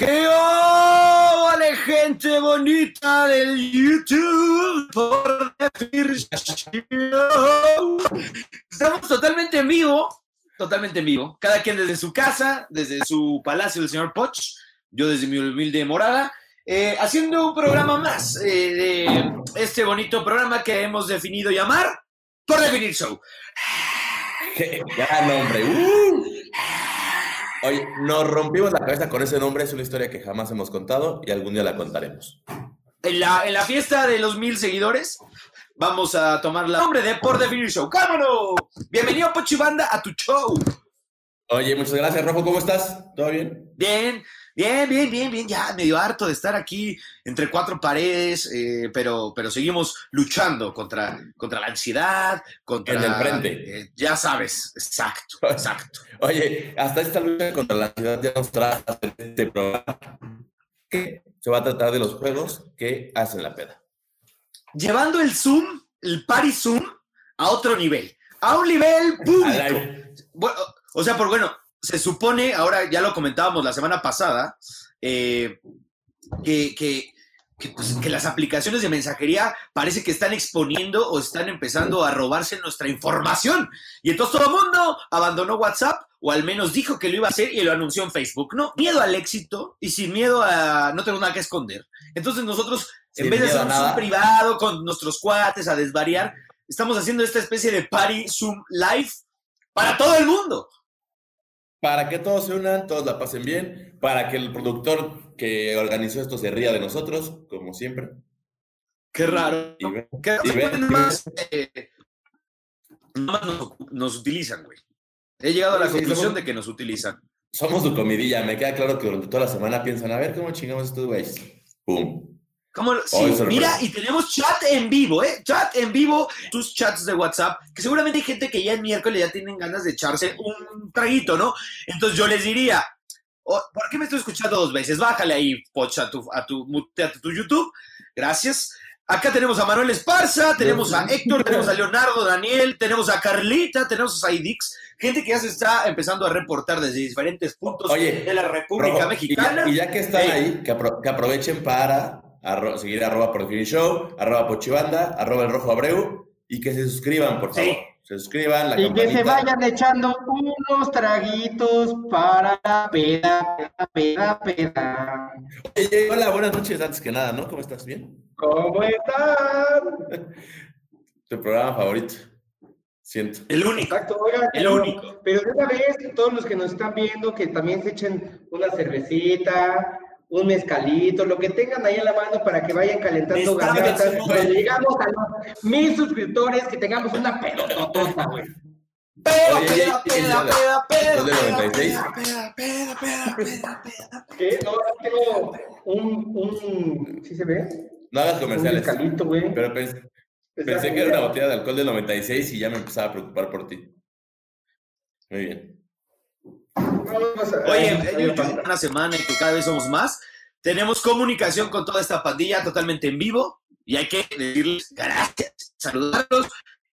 ¡Qué vale gente bonita del YouTube! Por Estamos totalmente en vivo, totalmente en vivo. Cada quien desde su casa, desde su palacio del señor Poch, yo desde mi humilde morada, eh, haciendo un programa más eh, de este bonito programa que hemos definido llamar Por Definir Show. ¡Qué gran nombre! ¡Uh! Oye, nos rompimos la cabeza con ese nombre, es una historia que jamás hemos contado y algún día la contaremos. En la, en la fiesta de los mil seguidores, vamos a tomar la nombre de Por Definir Show. ¡Cámonos! Bienvenido, Pochibanda, a tu show. Oye, muchas gracias, Rojo, ¿cómo estás? ¿Todo bien? Bien, bien, bien, bien, bien. Ya medio harto de estar aquí entre cuatro paredes, eh, pero, pero seguimos luchando contra, contra la ansiedad, contra... En el frente. eh, ya sabes, exacto, exacto. Oye, hasta esta lucha contra la ansiedad ya nos trae este programa que se va a tratar de los juegos que hacen la peda. Llevando el Zoom, el Party Zoom, a otro nivel, a un nivel público. Bueno, o sea, por bueno, se supone, ahora ya lo comentábamos la semana pasada, eh, que, que- que, pues, que las aplicaciones de mensajería parece que están exponiendo o están empezando a robarse nuestra información. Y entonces todo el mundo abandonó WhatsApp o al menos dijo que lo iba a hacer y lo anunció en Facebook. No, miedo al éxito y sin miedo a no tengo nada que esconder. Entonces nosotros, en vez de hacer un privado con nuestros cuates a desvariar, estamos haciendo esta especie de party Zoom live para todo el mundo. Para que todos se unan, todos la pasen bien, para que el productor que organizó esto se ría de nosotros, como siempre. Qué raro. Y ve- Que y ve- nada más, eh, nos, nos utilizan, güey. He llegado a la sí, conclusión somos- de que nos utilizan. somos su comidilla, me queda claro que durante toda la semana piensan, a ver cómo chingamos estos güeyes. ¡Pum! ¿Cómo lo- sí, sorpresa. mira, y tenemos chat en vivo, ¿eh? Chat en vivo, tus chats de WhatsApp, que seguramente hay gente que ya el miércoles ya tienen ganas de echarse un traguito, ¿no? Entonces yo les diría, oh, ¿por qué me estoy escuchando dos veces? Bájale ahí, Poch, a tu, a tu, a tu YouTube. Gracias. Acá tenemos a Manuel Esparza, tenemos a Héctor, tenemos a Leonardo, Daniel, tenemos a Carlita, tenemos a Saidix, gente que ya se está empezando a reportar desde diferentes puntos Oye, de la República Rojo, Mexicana. Y ya, y ya que están Ey. ahí, que, apro- que aprovechen para arro- seguir arroba por Definir show, arroba pochibanda, arroba el rojo abreu y que se suscriban, por Sí. favor. Se suscriban, la Y que se vayan echando unos traguitos para la peda, peda, peda, peda. Oye, hola, buenas noches, antes que nada, ¿no? ¿Cómo estás? ¿Bien? ¿Cómo están? Tu programa favorito. Siento. El único. Exacto, oigan, El pero- único. Pero de una vez, todos los que nos están viendo, que también se echen una cervecita, un mezcalito, lo que tengan ahí en la mano para que vayan calentando gargantas. Cuando llegamos a los mil suscriptores, que tengamos una pelototota, güey. Peda, peda, peda, peda, peda, ¿Los de peda, 96? peda, peda, peda, peda, peda, peda. ¿Qué? No, tengo un, un, ¿sí se ve? No hagas Un comerciales. mezcalito, güey. Pero pens- pensé que era una botella de alcohol del 96 y ya me empezaba a preocupar por ti. Muy bien. Oye, una semana y que cada vez somos más. Tenemos comunicación con toda esta pandilla totalmente en vivo y hay que decirles gracias, saludarlos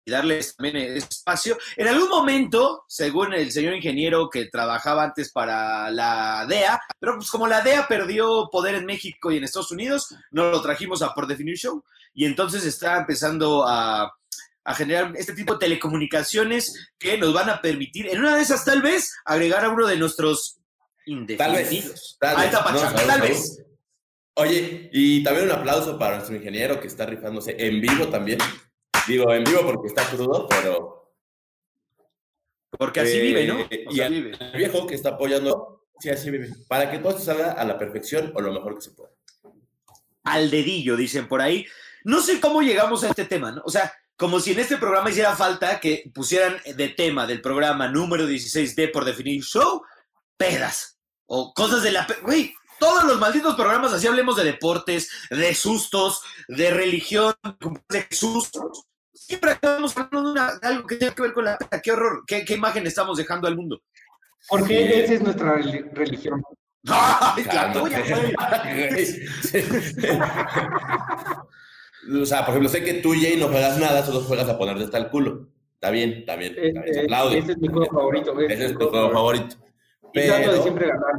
y darles también espacio. En algún momento, según el señor ingeniero que trabajaba antes para la DEA, pero pues como la DEA perdió poder en México y en Estados Unidos, no lo trajimos a Por Definir Show y entonces está empezando a, a generar este tipo de telecomunicaciones que nos van a permitir, en una de esas tal vez, agregar a uno de nuestros Tal vez. indefinidos. Tal Ahí vez. está No, tal vez. Oye, y también un aplauso para nuestro ingeniero que está rifándose en vivo también. Digo, en vivo porque está crudo, pero. Porque así eh, vive, ¿no? O y vive. viejo que está apoyando. Sí, así vive. Para que todo esto salga a la perfección o lo mejor que se pueda. Al dedillo, dicen por ahí. No sé cómo llegamos a este tema, ¿no? O sea, como si en este programa hiciera falta que pusieran de tema del programa número 16 de Por Definir Show, pedas. O cosas de la... Güey, todos los malditos programas, así hablemos de deportes, de sustos, de religión, de sustos. Siempre acabamos hablando de, una- de algo que tiene que ver con la peda. Qué horror, qué, qué imagen estamos dejando al mundo. Porque Sí. esa es nuestra reli- religión. ¡Ay, la tuya, güey! o sea, por ejemplo, sé que tú, Jay, no juegas nada, solo juegas a ponerte hasta el culo. Está bien, está bien. Eh, está bien, se eh, aplaude. ese es mi juego favorito, güey. Ese es tu juego favorito. Y trato de Pero- siempre ganar.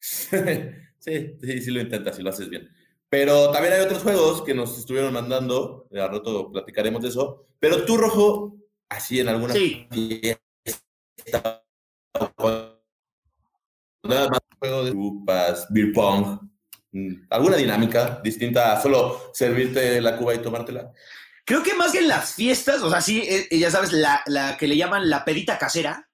Sí, sí, sí lo intentas y lo haces bien. Pero también hay otros juegos que nos estuvieron mandando, al rato platicaremos de eso. Pero tú, Rojo, así en alguna Sí. fiesta, nada más juego de grupas, beer pong, alguna dinámica distinta a solo servirte la cuba y tomártela. Creo que más que en las fiestas, o sea, sí, eh, ya sabes, la, la que le llaman la pedita casera,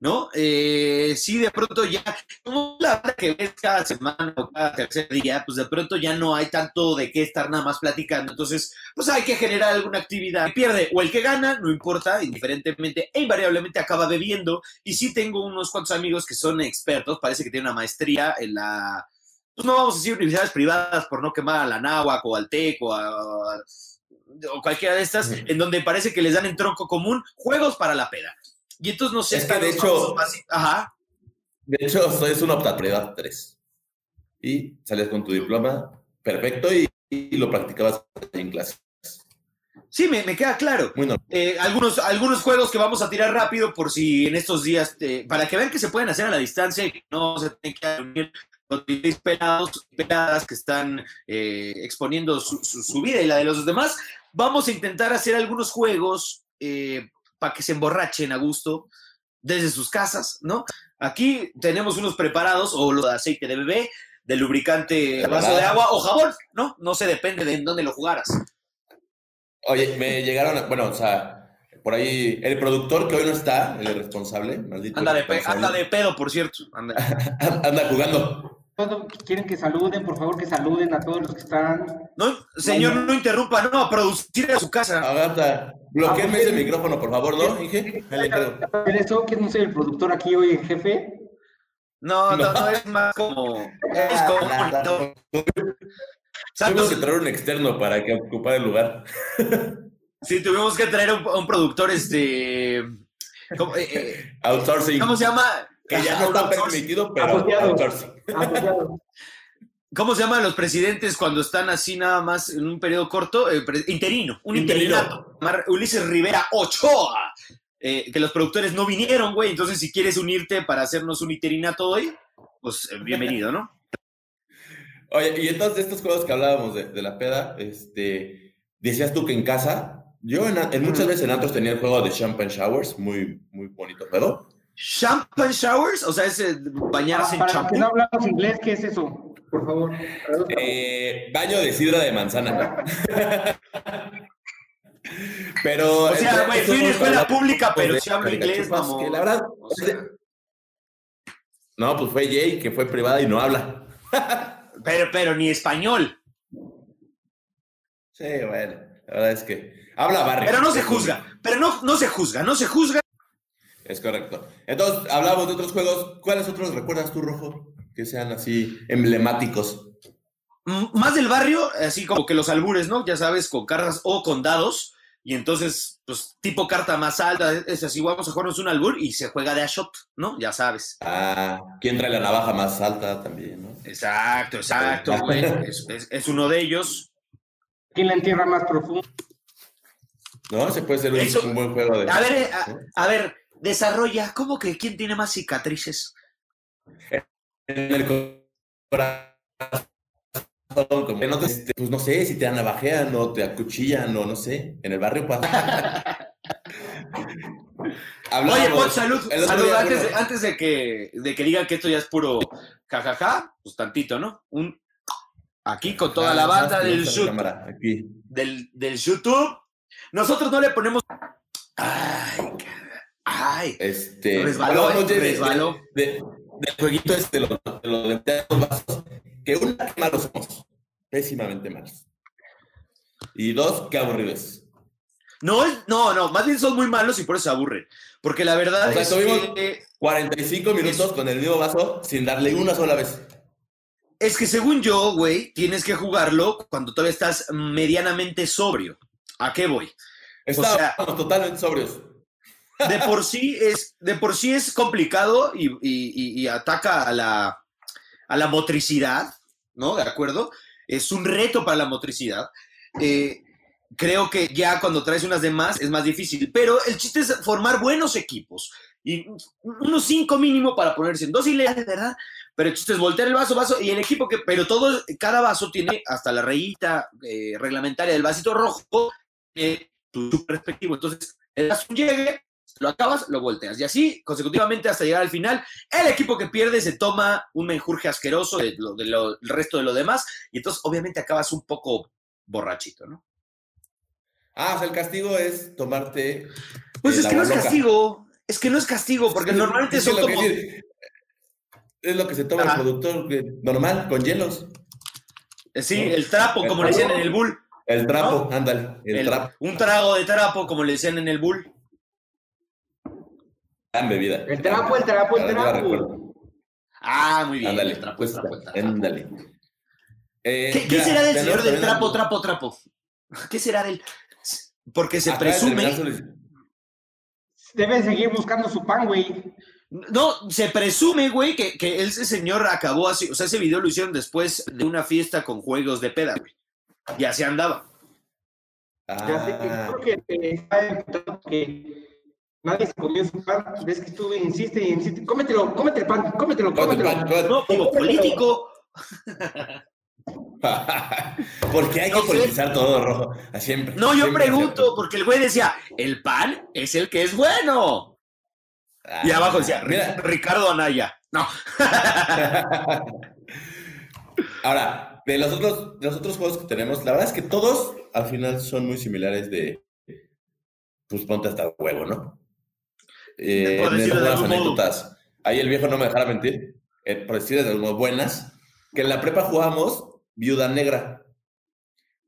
¿no? Eh, sí, de pronto ya, como la que ves cada semana o cada tercer día, pues de pronto ya no hay tanto de qué estar nada más platicando. Entonces, pues hay que generar alguna actividad. El que pierde o el que gana, no importa, indiferentemente e invariablemente acaba bebiendo. Y sí tengo unos cuantos amigos que son expertos, parece que tienen una maestría en la, pues no vamos a decir universidades privadas por no quemar a la náhuac o al TEC o a o cualquiera de estas, en donde parece que les dan en tronco común juegos para la peda. Y entonces no sé, Es que, de hecho- Ajá. De hecho, es una optativa 3. Y salías con tu diploma perfecto y, y lo practicabas en clase. Sí, me, me queda claro. Normal. Eh, algunos, algunos juegos que vamos a tirar rápido por si en estos días, para que vean que se pueden hacer a la distancia y que no se tienen que reunir 16 pelados y peladas que están eh, exponiendo su, su- su vida y la de los demás. Vamos a intentar hacer algunos juegos eh, para que se emborrachen a gusto desde sus casas, ¿no? Aquí tenemos unos preparados, o lo de aceite de bebé, de lubricante, vaso de agua o jabón, ¿no? No se depende de en dónde lo jugaras. Oye, me llegaron, a- bueno, o sea, por ahí, el productor que hoy no está, el responsable, maldito. Anda de, pe- anda de pedo, por cierto. Anda. anda jugando. Todos quieren que saluden, por favor, que saluden a todos los que están. No, señor, no interrumpa, no, a producir a su casa. Agarra, bloqueenme ese micrófono, por favor, ¿no, Inge? Hacer eso, que no soy el productor aquí hoy en jefe. No, no, no, es más como. Es como monitor. Tuvimos que traer un externo para que ocupara el lugar. sí, tuvimos que traer a un, un productor, este. ¿Cómo, eh, eh, Outsourcing. ¿cómo se llama? Que ya no está permitido, pero outsourcing. ¿Cómo se llaman los presidentes cuando están así nada más en un periodo corto? Eh, interino, un Interino. interinato. Mar- Ulises Rivera Ochoa. Eh, que los productores no vinieron, güey. Entonces, si quieres unirte para hacernos un interinato hoy, pues eh, bienvenido, ¿no? Oye, y entonces de estos juegos que hablábamos de, de la peda, este, decías tú que en casa, yo en, en muchas veces en antros tenía el juego de Champagne Showers, muy, muy bonito juego. Champagne showers, o sea, es bañarse en Para los champú. no hablamos inglés, ¿qué es eso? Por favor. Eh, baño de sidra de manzana. Pero. O sea, güey, fui a una escuela pública, pero sí hablo inglés, que la verdad. O sea, No, pues fue Jay, que fue privada y no habla. pero, pero ni español. Sí, bueno, la verdad es que. Habla barrio. Pero no se juzga. Pero no, no se juzga, no se juzga. Es correcto. Entonces, hablamos de otros juegos. ¿Cuáles otros recuerdas tú, Rojo? Que sean así emblemáticos. M- Más del barrio, así como que los albures, ¿no? Ya sabes, con cartas o con dados. Y entonces, pues, tipo carta más alta, es así, vamos a jugarnos un albur y se juega de a shot, ¿no? Ya sabes. Ah, ¿quién trae la navaja más alta también, no? Exacto, exacto, güey. Es, es- es uno de ellos. ¿Quién la entierra más profundo? No, ese puede ser un, Eso- un buen juego de. A ver, eh, a, a ver, desarrolla, ¿cómo que quién tiene más cicatrices? En el corazón, como que no te- pues no sé, si te navajean o te acuchillan o no sé. En el barrio pasa. Oye, Pon, salud, salud, día, antes, de, bueno, antes de que, de que digan que esto ya es puro jajaja, pues tantito, ¿no? Un aquí con toda la banda del, la cámara, aquí. del, del YouTube. Nosotros no le ponemos. Ay, ay. Este, Resbaló, hablábamos eh, de- de- resbaló. de- del jueguito este, de lo, de lo de los vasos, que una, que malos somos, pésimamente malos. Y dos, qué aburridos. No, no, no, más bien son muy malos y por eso se aburren. Porque la verdad O sea, es tuvimos- que, 45 minutos con el mismo vaso sin darle una sola vez. es que según yo, güey, tienes que jugarlo cuando todavía estás medianamente sobrio. ¿A qué voy? Estábamos sea- totalmente sobrios. De por sí es, de por sí es complicado y, y- ataca a la, a la motricidad, ¿no? ¿De acuerdo? Es un reto para la motricidad. Eh, creo que ya cuando traes unas de más es más difícil, pero el chiste es formar buenos equipos y unos cinco mínimo para ponerse en dos hileras, ¿verdad? pero el chiste es voltear el vaso, vaso, y el equipo que, pero todo, cada vaso tiene hasta la rayita eh, reglamentaria del vasito rojo, eh, tu, tu. Entonces, el vaso llegue, lo acabas, lo volteas. Y así, consecutivamente, hasta llegar al final, el equipo que pierde se toma un menjurje asqueroso de lo, de lo- el resto de lo demás, y entonces, obviamente, acabas un poco borrachito, ¿no? Ah, o sea, el castigo es tomarte. Pues eh, es la que no es castigo, es que no es castigo, porque Es que- normalmente es son como... Es lo que se toma Ajá. el productor normal, con hielos. eh, Sí, el trapo, El como le decían en el bull. El trapo, ándale, el, El- trapo. un trago de trapo, como le decían en el bull. Gran bebida. El trapo, el trapo, el trapo. Ah, muy bien. Ándale, el trapo, pues, el trapo, el trapo. ándale. Eh, ¿Qué, será del señor del trapo, trapo, trapo? ¿Qué será del...? Porque se presume... su- Deben seguir buscando su pan, güey. No, se presume, güey, que, que ese señor acabó así. O sea, ese video lo hicieron después de una fiesta con juegos de peda, güey. Y así andaba. Ya sé que Ah, creo que eh, que nadie se comió su pan. Ves que estuve, insiste y insiste. Cómetelo, cómete el pan, cómetelo, cómete, cómetelo. pan. No, como político. Porque hay que No sé. politizar todo rojo. a Siempre. No, yo siempre pregunto, porque el güey decía, el pan es el que es bueno. Y Ah, abajo decía, Mira, Ricardo Anaya. No. Ahora, de los otros, de los otros juegos que tenemos, la verdad es que todos al final son muy similares de pues ponte hasta huevo, ¿no? Eh, Por de algún modo. anécdotas. Ahí el viejo no me dejará mentir, eh, por decir de buenas, que en la prepa jugamos Viuda Negra.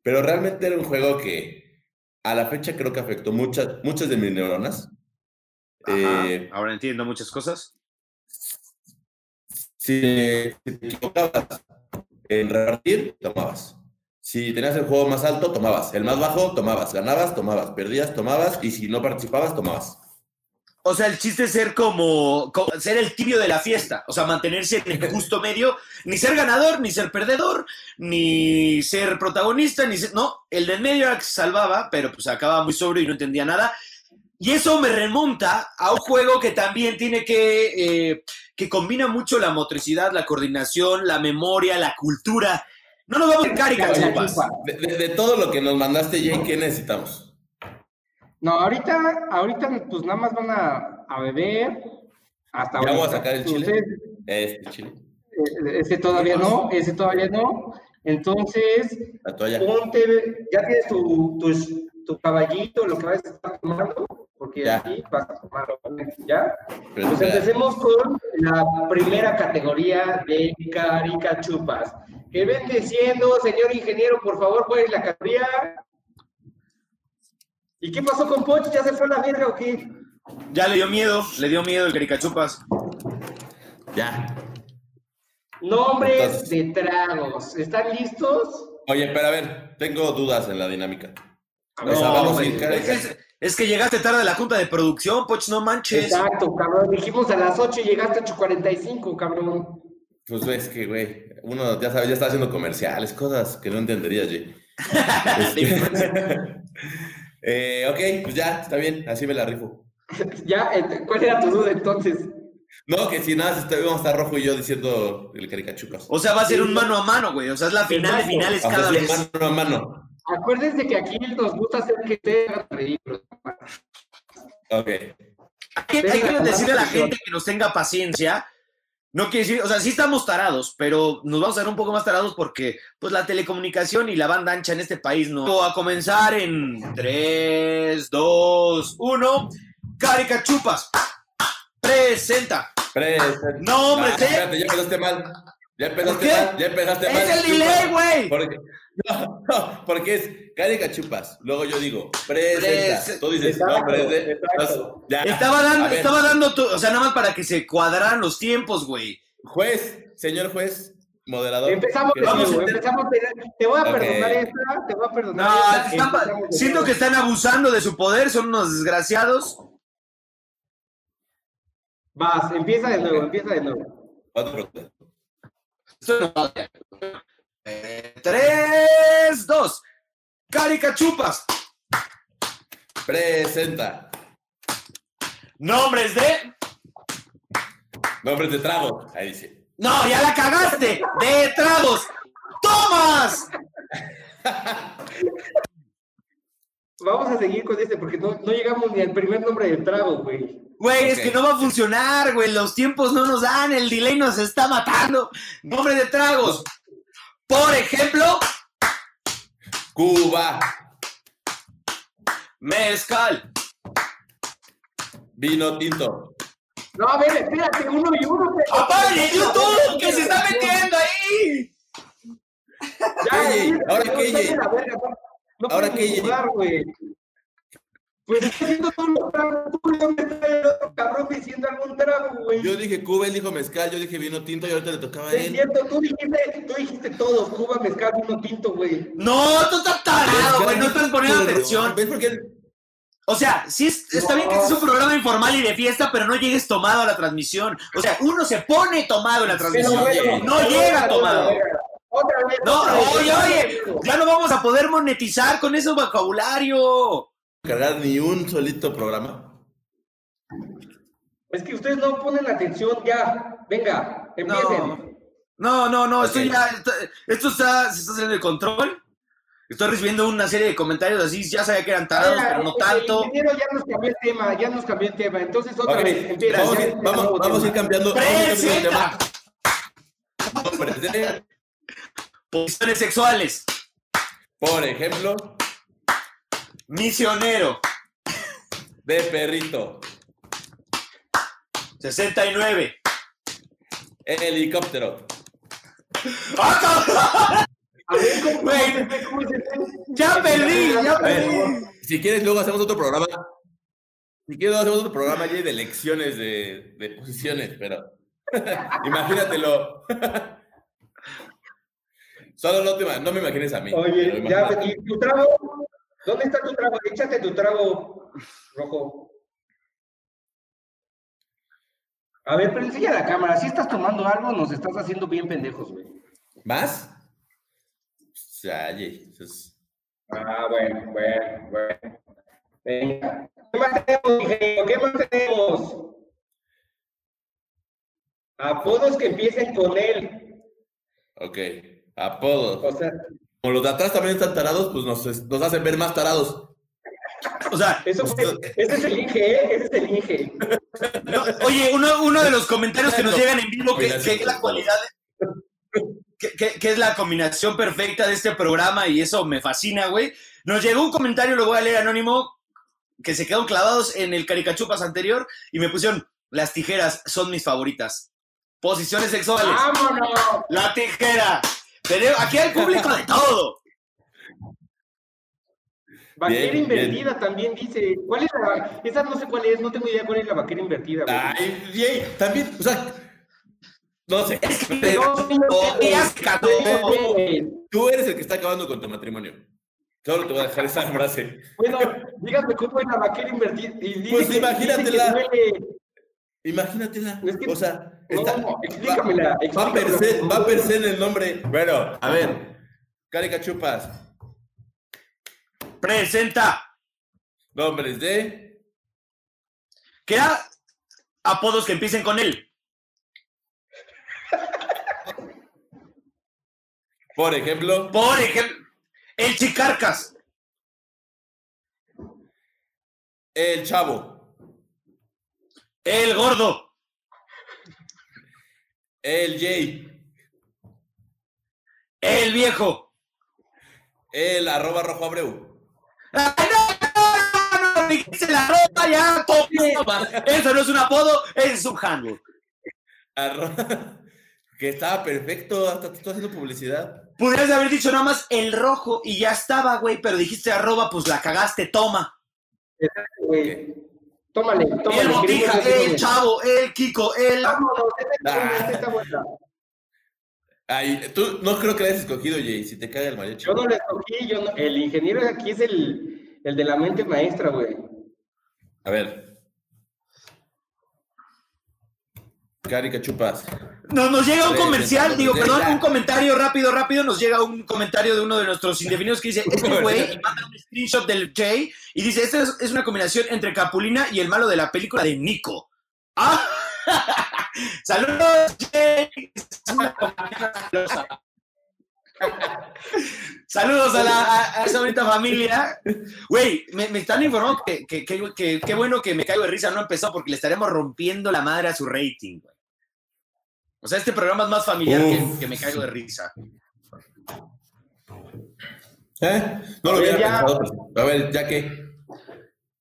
Pero realmente era un juego que a la fecha creo que afectó muchas, muchas de mis neuronas. Ajá, Eh, Ahora entiendo muchas cosas. Si te equivocabas en repartir, tomabas. Si tenías el juego más alto, tomabas. El más bajo, tomabas. Ganabas, tomabas. Perdías, tomabas. Y si no participabas, tomabas. O sea, el chiste es ser como, co- ser el tibio de la fiesta, o sea, mantenerse en el justo medio, ni ser ganador, ni ser perdedor, ni ser protagonista, ni ser, no, el del medio era que se salvaba, pero pues acababa muy sobrio y no entendía nada. Y eso me remonta a un juego que también tiene que, eh, que combina mucho la motricidad, la coordinación, la memoria, la cultura. No nos vamos a caricaturas. De, de- de todo lo que nos mandaste, Jay, ¿qué necesitamos? No, ahorita, ahorita pues nada más van a, a beber. Hasta Ya voy a sacar el chile. Ustedes, Este chile. eh, ese todavía no, ese todavía no. Entonces, La toalla. ponte, ya tienes tu, tu, tu caballito, lo que vas a estar tomando, porque Ya. aquí vas a tomarlo, ¿ya? Pero Pues empecemos con la primera categoría de caricachupas. Que vende siendo, señor ingeniero, por favor, ¿cuál es la categoría? ¿Y qué pasó con Poch? ¿Ya se fue a la verga o qué? Ya le dio miedo, le dio miedo el caricachupas. Ya. Nombres Entonces- de tragos. ¿Están listos? Oye, pero a ver, tengo dudas en la dinámica. O No, sea, vamos a es, es que llegaste tarde a la junta de producción, Poch, no manches. Exacto, cabrón. Dijimos a las 8 y llegaste a 8.45, cabrón. Pues ves que, güey, uno ya sabe, ya está haciendo comerciales, cosas que no entenderías, Jay. Eh, ok, pues ya, está bien, así me la rifo. ya, eh, ¿cuál era tu duda entonces? No, que si nada, vamos a estar rojo y yo diciendo el caricachupas. O sea, va a ser un mano a mano, güey. O sea, es la final de Exacto. finales Vamos a cada vez. mano a mano. Acuérdense que aquí nos gusta hacer que ustedes hagan ridículos. Ok. Hay que, hay que decirle a la gente que nos tenga paciencia. No quiere decir, o sea, sí estamos tarados, pero nos vamos a ver un poco más tarados porque, pues, la telecomunicación y la banda ancha en este país no. A comenzar en 3, 2, 1. Caricachupas. Presenta. Presenta. No, hombre, Ah, espérate, ya empezaste mal. Ya empezaste mal, ya empezaste mal. Es el delay, güey. Porque, no, no, porque es caricachupas. Luego yo digo, presenta. Prese- Tú dices, Exacto, exacto. Ya. Estaba dando, A estaba dando, tu- o sea, nada más para que se cuadraran los tiempos, güey. Juez, señor juez, moderador. Empezamos ¿qué de Vamos a- empezamos Te voy a perdonar esta, te voy a perdonar No, esta. están siento que están abusando de su poder, son unos desgraciados. Vas, empieza de nuevo, empieza de nuevo. Otro. Esto no va Tres, dos. Caricachupas. Presenta. Nombres de. Nombres de trago. Ahí dice. No, ya la cagaste. De tragos. ¡Tomas! Vamos a seguir con este porque no, no llegamos ni al primer nombre del trago, güey. Güey, es que no va a funcionar, güey. Los tiempos no nos dan. El delay nos está matando. Nombre de tragos. Por ejemplo, Cuba, mezcal. vino tinto. No, a ver, espérate, uno y uno. güey. ¡Apaguen el YouTube! ¡Que se está metiendo ahí! Ya, ¿Qué, sí, ¿Ahora no- No ¿Ahora jugar, güey. Pues está haciendo me traes el otro cabrón diciendo algún trago, güey. Yo dije Cuba, él dijo mezcal, yo dije vino tinto y ahorita le tocaba a Es él. cierto, tú dijiste, tú dijiste todo, Cuba, mezcal, vino tinto, güey. No, tú estás tarado, güey. No estás poniendo atención. ¿Ves por qué? O sea, sí es- está bien que este es un programa informal y de fiesta, pero no llegues tomado a la transmisión. O sea, uno se pone tomado en la Pero transmisión. bueno, no llega tomado. Otra vez, No, otra vez. oye, oye, ya no vamos a poder monetizar con ese vocabulario. Cargar ni un solito programa. Es que ustedes no ponen atención ya. Venga, empiecen. No, no, no, esto ya, está- esto está, se está saliendo de control. Estoy recibiendo una serie de comentarios así, ya sabía que eran tarados, pero no el tanto. ingeniero ya nos cambió el tema, ya nos cambió el tema. Entonces otra vez, empieza. Vamos, ya el vamos, a ir cambiando. vamos a ir cambiando ¡Presenta! tema. Posiciones sexuales. Por ejemplo, Misionero. de perrito, 69. helicóptero, ¡Ah, cabrón! Ya perdí, ya perdí. si quieres luego hacemos otro programa. Si quieres luego hacemos otro programa Jay, de lecciones de, de posiciones, pero imagínatelo. Solo no, te, no me imagines a mí. Oye, ya. ¿y tu trago? ¿Dónde está tu trago? Échate tu trago rojo. A ver, pero enseña la cámara. Si estás tomando algo, nos estás haciendo bien pendejos, güey. ¿Más? O sea, Jay, eso es- Ah, bueno, bueno, bueno. Venga. ¿Qué más tenemos, ingeniero? ¿Qué más tenemos? Apodos que empiecen con él. Ok, apodos. O sea, Como los de atrás también están tarados, pues nos, nos hacen ver más tarados. O sea, eso fue, ese es el Inge, ¿eh? Ese es el Inge. no, oye, uno, uno de los comentarios que nos llegan en vivo, que, que es la cualidad, que, que- que es la combinación perfecta de este programa y eso me fascina, güey. Nos llegó un comentario, lo voy a leer anónimo, que se quedaron clavados en el caricachupas anterior y me pusieron, las tijeras son mis favoritas. Posiciones sexuales. ¡Vámonos! La tijera. Tenemos- aquí hay público de todo. Vaquera Bien, invertida también dice. ¿Cuál es la Esa no sé cuál es, no tengo idea cuál es la vaquera invertida, güey. Ay, Jay, también, o sea, no sé. No, sí, no güey. Tú eres el que está acabando con tu matrimonio. Solo te voy a dejar esa frase. Bueno, dígame cómo es la vaquera invertida. Y dice Pues que- dice que imagínatela. duele. Imagínatela. Es que- o sea, No, está- explícamela, Va, va per explícamela. se, va per se en el nombre. Bueno, a ver. Carica Chupas. Presenta. Nombres de. Queda apodos que empiecen con él. Por ejemplo, Por ejemplo, el Chicarcas. el Chavo. El Gordo. El Jay. El Viejo. El arroba rojo abreu. ¡Ay, no, no, no, no! Dijiste la ropa ya. Eso no es un apodo, es un handle. arro- que estaba perfecto. Hasta estoy haciendo publicidad. Pudieras haber dicho nada más el rojo y ya estaba, güey, pero dijiste arroba, pues la cagaste, toma. Güey. Tómale, El tómale. Botija, queremos decirle. el Chavo, el Kiko, el... Vámonos, esta está Ah. Ay, tú no creo que la hayas escogido, Jay. Si te cae el mariachi. Yo no le escogí, yo no- el ingeniero de aquí es el, el de la mente maestra, güey. A ver. Carica Chupas. Nos, nos llega un comercial, digo, perdón, un comentario rápido, rápido. Nos llega un comentario de uno de nuestros indefinidos que dice: Este güey, y manda un screenshot del Jay y dice: Esta es, es una combinación entre Capulina y el malo de la película de Nico. ¡Ah! Saludos, Jay. Saludos a, la, a, a esa bonita familia. Güey, me, me están informando que qué que, que, que bueno que me caigo de risa no empezó porque le estaremos rompiendo la madre a su rating, güey. O sea, este programa es más familiar que, me caigo de risa. ¿Eh? No lo hubiera ya. pensado. A ver, ya que.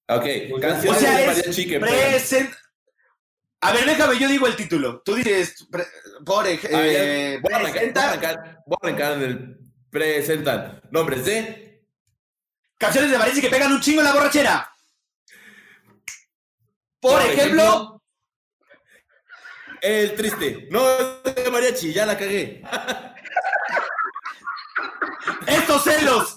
Ok, Pues, canciones O sea, de es mariachi que pegan. present... A ver, déjame, yo digo el título. Tú dices, pre- por ej- A ver, eh, voy, a arrancar, voy, a presenta arrancar, voy a arrancar en el presentan nombres de canciones de mariachi que pegan un chingo en la borrachera. Por, ejemplo, El Triste. No, es de mariachi, ya la cagué. estos celos.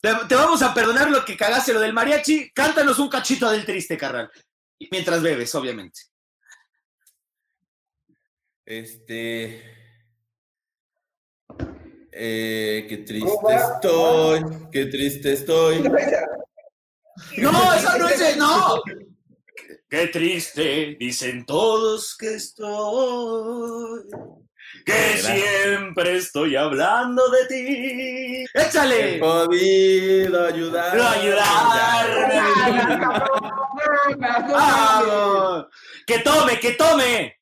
Te, te vamos a perdonar lo que cagaste lo del mariachi. Cántanos un cachito del triste, carnal. Y Mientras bebes, obviamente. Este. Eh, qué triste estoy, qué triste estoy. No, eso no es. No. Qué triste, dicen todos que estoy. Que Era. siempre estoy hablando de ti. He ¡Échale! podido ayudar. No ayudarme. ¡Vamos! ¡Que tome, que tome!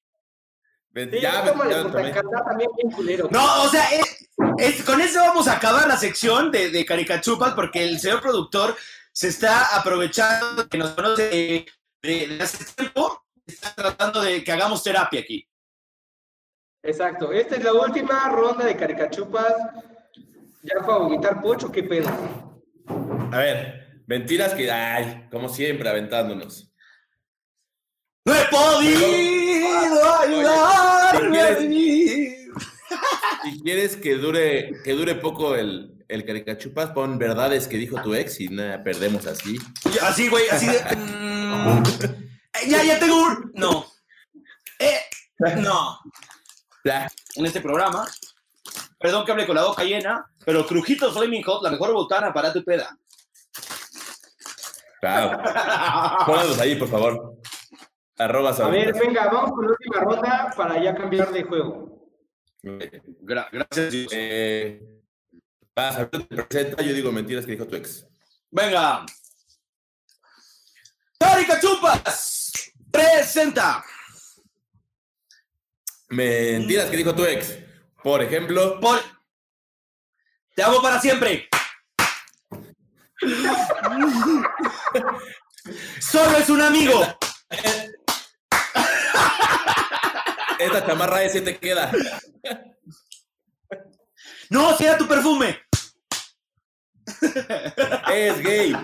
Sí, ya, tomé. cantar también bien. No, o sea, es- es- con eso vamos a acabar la sección de, de Caricachupas porque el señor productor se está aprovechando que nos conoce de, de- de hace tiempo. Está tratando de que hagamos terapia aquí. Exacto. Esta es la última ronda de caricachupas. ¿Ya fue a vomitar Pocho? ¿Qué pedo? A ver, mentiras que, ay, como siempre, aventándonos. ¡No he podido ayudarme a quieres-! Si quieres que dure, que dure poco el, el caricachupas, pon verdades que dijo tu ex y nada, perdemos así. Así, güey, así de. mm, eh, ya, ya tengo un. No. Eh, no. En este programa. Perdón que hable con la boca llena, pero Crujitos Flaming Hot, la mejor botana para tu peda. Claro. Pónganos ahí, por favor. Arroba A ver, venga, vamos con la última ronda para ya cambiar de juego. Gra- gracias, Dios. Eh, vas a ver, te presenta, yo digo mentiras que dijo tu ex. Venga. Carica Chupas presenta. Mentiras que dijo tu ex. Por ejemplo, Por... Te amo para siempre. Solo es un amigo. esta chamarra ese te queda. No, si era tu perfume. Es gay.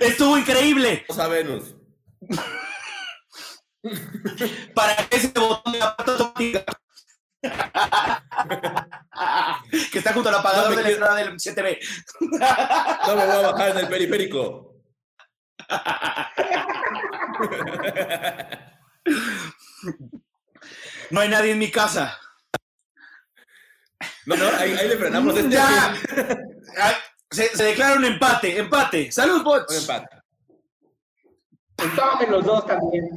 Estuvo increíble. Vamos a Venus. Para que ese botón de la puerta automática. que está junto al apagador No de la entrada del 7B. No me voy a bajar en el periférico. No hay nadie en mi casa. No, no, ahí, ahí le frenamos este. Ya. Ay, Se, se declara un empate. Empate. Salud, Un bots. empate. Estábamos los dos también.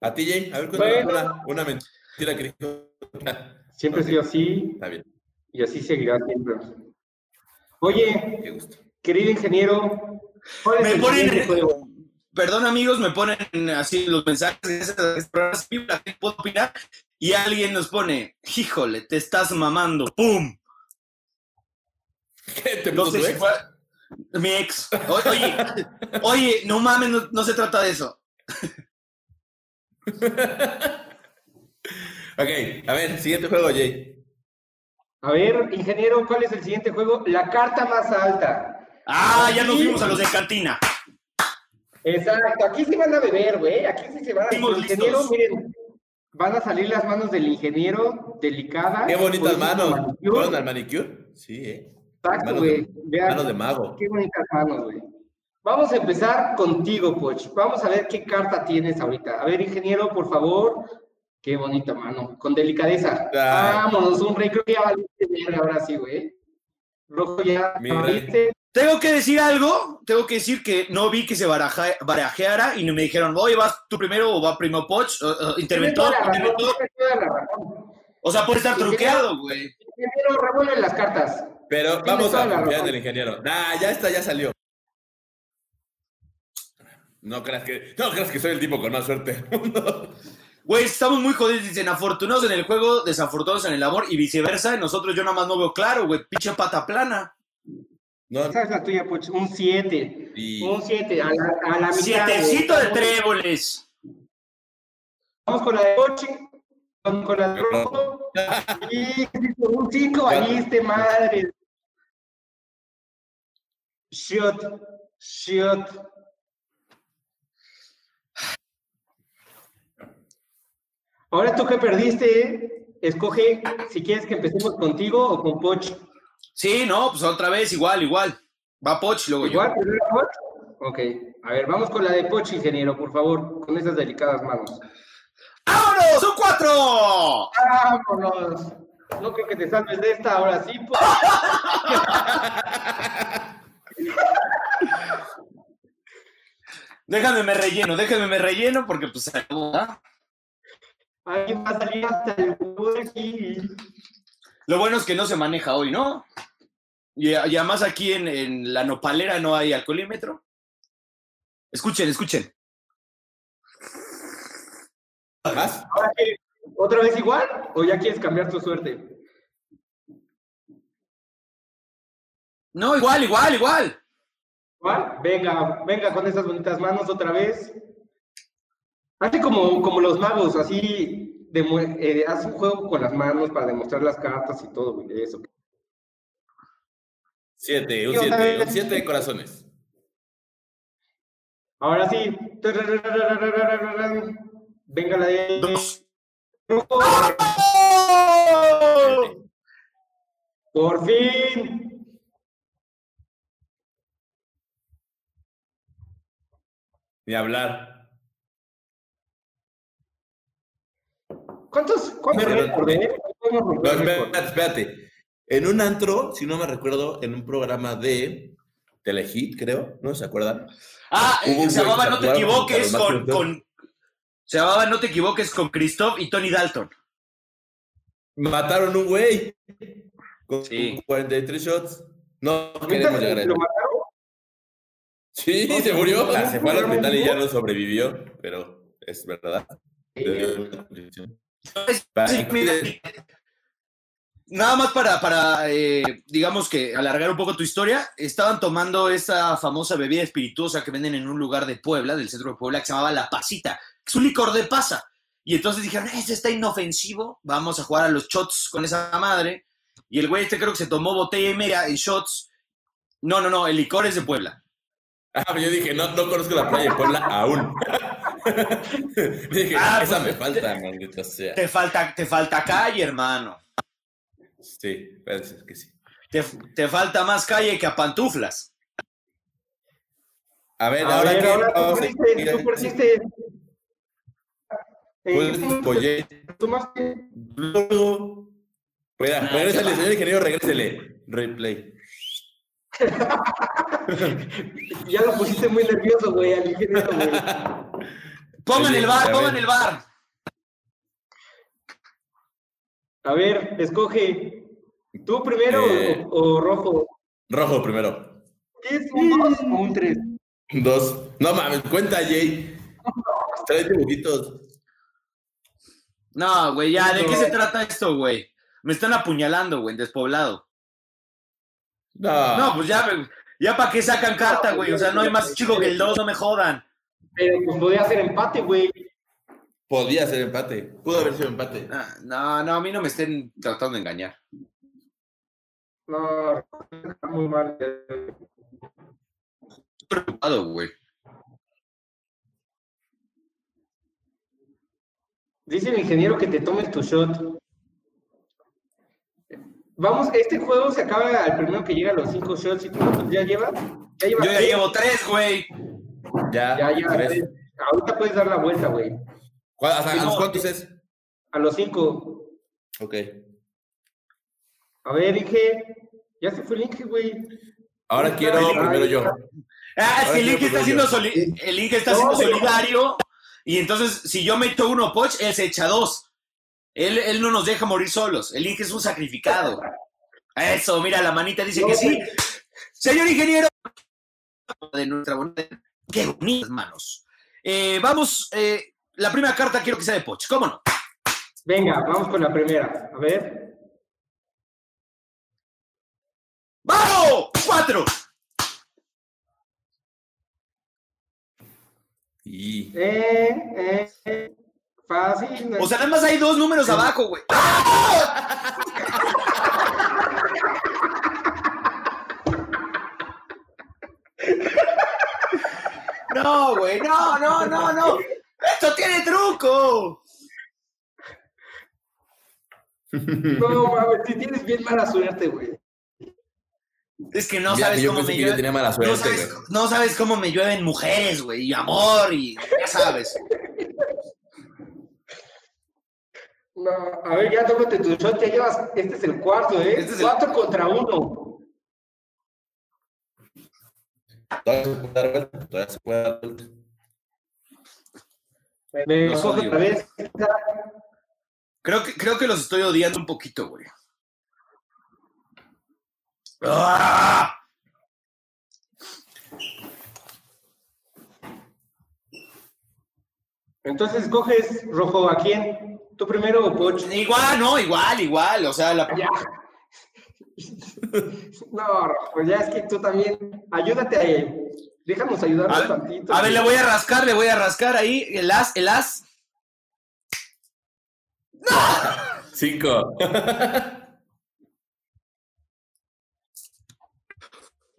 A ti, Jay, a ver, Bueno. una, una mentira que dijo. Siempre ha sido así Está bien, y así seguirá siempre. Oye, qué gusto. querido ingeniero, ¿cuál es Me el ponen. juego? Perdón, amigos, me ponen así los mensajes la gente puede opinar. Y alguien nos pone, híjole, te estás mamando. ¡Pum! ¿Qué te No sé si fue mi ex. O- Oye, oye, no mames, no, no se trata de eso. Ok, a ver, siguiente juego, Jay. A ver, ingeniero, ¿cuál es el siguiente juego? La carta más alta. Ah, ya nos fuimos a los de cantina. Exacto, aquí sí van a beber, güey. Aquí sí se van a El ingeniero, listos. miren, van a salir las manos del ingeniero delicadas. Qué bonitas manos. ¿Fueron al manicure? Sí, ¿eh? Exacto, güey. Manos de mago. Qué bonitas manos, güey. Vamos a empezar contigo, Poch. Vamos a ver qué carta tienes ahorita. A ver, ingeniero, por favor. Qué bonita mano. Con delicadeza. Vámonos, un rey. Creo que ya valiste ahora sí, güey. Rojo ya. Mira. Tengo que decir algo, tengo que decir que no vi que se baraja- barajeara y no me dijeron, oye, vas tú primero o va primero Poch, toda la razón. O sea, puede estar truqueado, güey. Ingeniero, revuelve las cartas. Pero vamos a la confiar del ingeniero. Nah, ya está, ya salió. No creas que, no creas que soy el tipo con más suerte. Güey, estamos muy jodidos, dicen, afortunados en el juego, desafortunados en el amor y viceversa. Nosotros yo nada más no veo claro, güey, pinche pata plana. No, Esa es la tuya, Poch. Un 7. y Un 7. A la, a la mitad. Sietecito de tréboles. Vamos con la de Pochi. Vamos con la de Rojo. Y un 5, valiste madre. Shot. Shot. Ahora tú que perdiste, eh, escoge si quieres que empecemos contigo o con Poch. Sí, no, pues otra vez, igual, igual. Va Poch, luego yo. ¿Igual? ¿Primero Poch? Ok. A ver, vamos con la de Poch, ingeniero, por favor, con esas delicadas manos. ¡Vámonos! ¡Son cuatro! ¡Vámonos! No creo que te salves de esta, ahora sí, pues. Déjame me relleno, déjame me relleno porque pues ¿ah? Ahí va a salir hasta el. Lo bueno es que no se maneja hoy, ¿no? Y, y además aquí en, en la nopalera no hay alcoholímetro. Escuchen, escuchen. ¿Más? ¿Otra vez igual? ¿O ya quieres cambiar tu suerte? No, igual, igual, igual. ¿Igual? Venga, venga con esas bonitas manos otra vez. Hace como, como los magos, así, eh, haz un juego con las manos para demostrar las cartas y todo, güey, eso. Siete, un siete, un siete de corazones. Ahora sí. Venga la de... Dos. Por fin. Ni hablar. ¿Cuántos? ¿Cuántos eh? ¿Cómo No, romper récord? espérate, espérate. En un antro, si no me recuerdo, en un programa de Telehit, creo, ¿no se acuerdan? Ah, Hubo un se llamaba No te equivoques con, con- Se llamaba No te equivoques con Christoph y Tony Dalton. Mataron un güey con Sí. 43 shots. No ¿Neta queremos llegar a lo eso. mataron? Sí, No, se murió. no, no, Se fue al hospital y ya no sobrevivió, pero es verdad. Sí, Nada más para, para eh, digamos que alargar un poco tu historia, estaban tomando esa famosa bebida espirituosa que venden en un lugar de Puebla, del centro de Puebla, que se llamaba La Pasita, que es un licor de pasa. Y entonces dijeron, ese está inofensivo, vamos a jugar a los shots con esa madre. Y el güey este creo que se tomó botella y media en shots. No, no, no, el licor es de Puebla. Ah, pero yo dije, no, no conozco la playa de Puebla aún. dije, Ah, esa pues, me falta, maldita sea. Te falta, te falta calle, hermano. Sí, parece que sí. Te, te falta más calle que a pantuflas. A ver, A ahora ver, qué ahora tú perdiste, tú perdiste. Eh, ¿tú- más que- luego. Mira, Ah, regrésale, señor ingeniero, regrésele. Replay. Ya lo pusiste muy nervioso, güey, al ingeniero, güey. Pongan el bar, pongan el bar. A ver, escoge. ¿Tú primero Eh. o, o rojo? Rojo primero. ¿Qué es un 2 o un 3? Dos. No mames, cuenta, Jay. Trae dibujitos. No, güey, ya, ¿de qué se trata esto, güey? Me están apuñalando, güey, en despoblado. No. No, pues ya, ya para qué sacan carta, güey. O sea, no hay más chico que el 2, no me jodan. Pero pues podía hacer empate, güey. Podía ser empate. Pudo haber sido empate. Ah, No, no, a mí no me estén tratando de engañar. No, está muy mal. Estoy preocupado, güey. Dice el ingeniero que te tomes tu shot. Vamos, este juego se acaba al primero que llega a los cinco shots. ¿Y tú ya llevas? Ya llevas Yo ya llevo tres, güey. Ya, Ya. Ahorita puedes dar la vuelta, güey. ¿Cu- hasta- Sí, ¿A los cuántos es? A los cinco. Ok. A ver, Inge. Ya se fue el Inge, güey. Ahora quiero Ay, primero yo. Ah, es que el Inge está siendo, soli- el Inge está siendo No, solidario y entonces si yo meto uno Poch, él se echa dos. Él, él no nos deja morir solos. El Inge es un sacrificado. Eso, mira, la manita dice que sí. Señor ingeniero, de nuestra bonita. Qué bonitas manos. Eh, vamos, eh, la primera carta quiero que sea de Poch, ¿cómo no? Venga, vamos con la primera. A ver. ¡Vamos! ¡Cuatro! Y Eh, eh, eh, fácil. O sea, nada más hay dos números abajo, güey. No, güey, no, no, no, no. Esto tiene truco. no mames, si tienes bien mala suerte, güey. Es que no Ya, sabes yo cómo me mala No sabes, güey. no sabes cómo me llueven mujeres, güey, y amor, y ya sabes. No, a ver, ya tómate tu shot, ya llevas, este es el cuarto, ¿eh? Este es el- Cuatro contra uno. Todavía se puede dar vuelta, todavía se puede dar vuelta. Me Los odio. Creo que, creo que los estoy odiando un poquito, güey. ¡Ah! Entonces coges rojo a quién? ¿Tú primero o Poch? Igual, no, igual, igual. O sea, la, Ya. No, rojo, ya es que tú también. Ayúdate a él. Déjanos ayudarnos A tantito. A ver, le voy a rascar, le voy a rascar ahí el as, el as. Cinco.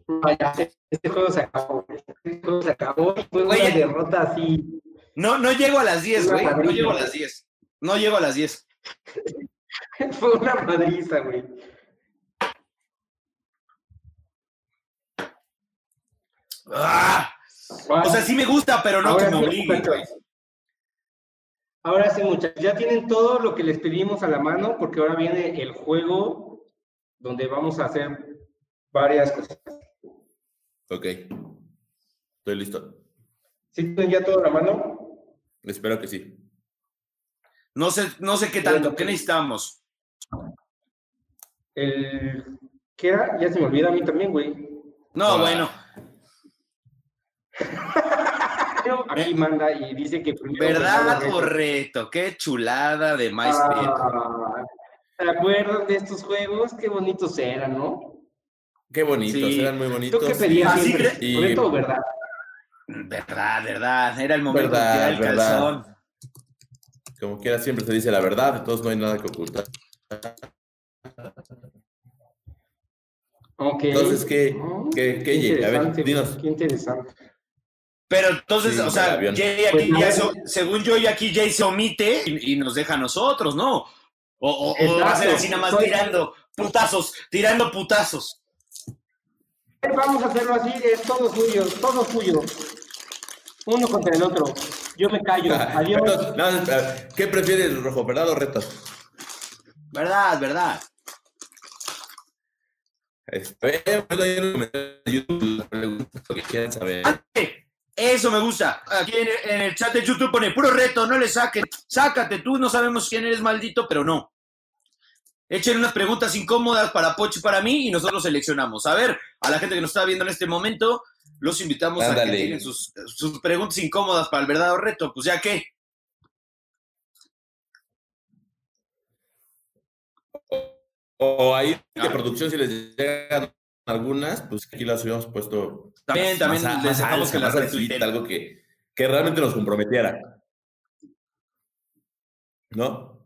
Vaya, este juego se acabó. Este juego se acabó y fue una Oye. derrota así. No, no llego a las 10, Una güey. No llego a las 10. No llego a las 10. Fue una madriza, güey. ¡Ah! O sea, sí me gusta, pero no Ahora que me sí, obligue. Ahora sí, muchachos, ya tienen todo lo que les pedimos a la mano, porque ahora viene el juego donde vamos a hacer varias cosas. Ok. Estoy listo. ¿Sí tienen ya todo a la mano? Espero que sí. No sé, no sé qué tanto. ¿Qué necesitamos? El... ¿Qué era? Ya se me olvida a mí también, güey. No, Ah. bueno. Pero aquí manda y dice que primero... ¿Verdad o Reto. Qué chulada de Maíz Prieto. Ah, ¿Se acuerdan de estos juegos? Qué bonitos eran, ¿no? Qué bonitos, Sí. eran muy ¿Tú bonitos. qué pedías Así siempre? cre- y- ¿Reto o verdad? Verdad, verdad. Era el momento Verdad, de tirar el verdad. calzón. Como quiera, siempre se dice la verdad, entonces no hay nada que ocultar. Ok. Entonces, ¿qué- Mm, qué- qué, Jay? A ver, dinos. Qué interesante. Pero entonces, Sí, o sea, avión. Jay aquí Pues, ya so- según yo, y aquí Jay se omite y, y nos deja a nosotros, ¿no? O, o- o va a ser así nada más Soy- tirando putazos, tirando putazos. Vamos a hacerlo así, es todo suyo, todo suyo. Uno contra el otro. Yo me callo. Adiós. No, espera, ¿Qué prefieres, Rojo? ¿Verdad o retos? ¿Verdad, verdad? Este, en YouTube, que quieran saber. ¡Ande! Eso me gusta. Aquí en, en el chat de YouTube pone puro reto, no le saquen. Sácate tú, no sabemos quién eres maldito, pero no. Echen unas preguntas incómodas para Pocho y para mí y nosotros seleccionamos. A ver, a la gente que nos está viendo en este momento, los invitamos a que tienen sus, sus preguntas incómodas para el verdadero reto. Pues ya que, O ahí de Ah. producción, si les llegan algunas, pues aquí las hubiéramos puesto. También, también más, les dejamos que más algo que, que realmente nos comprometiera. ¿No?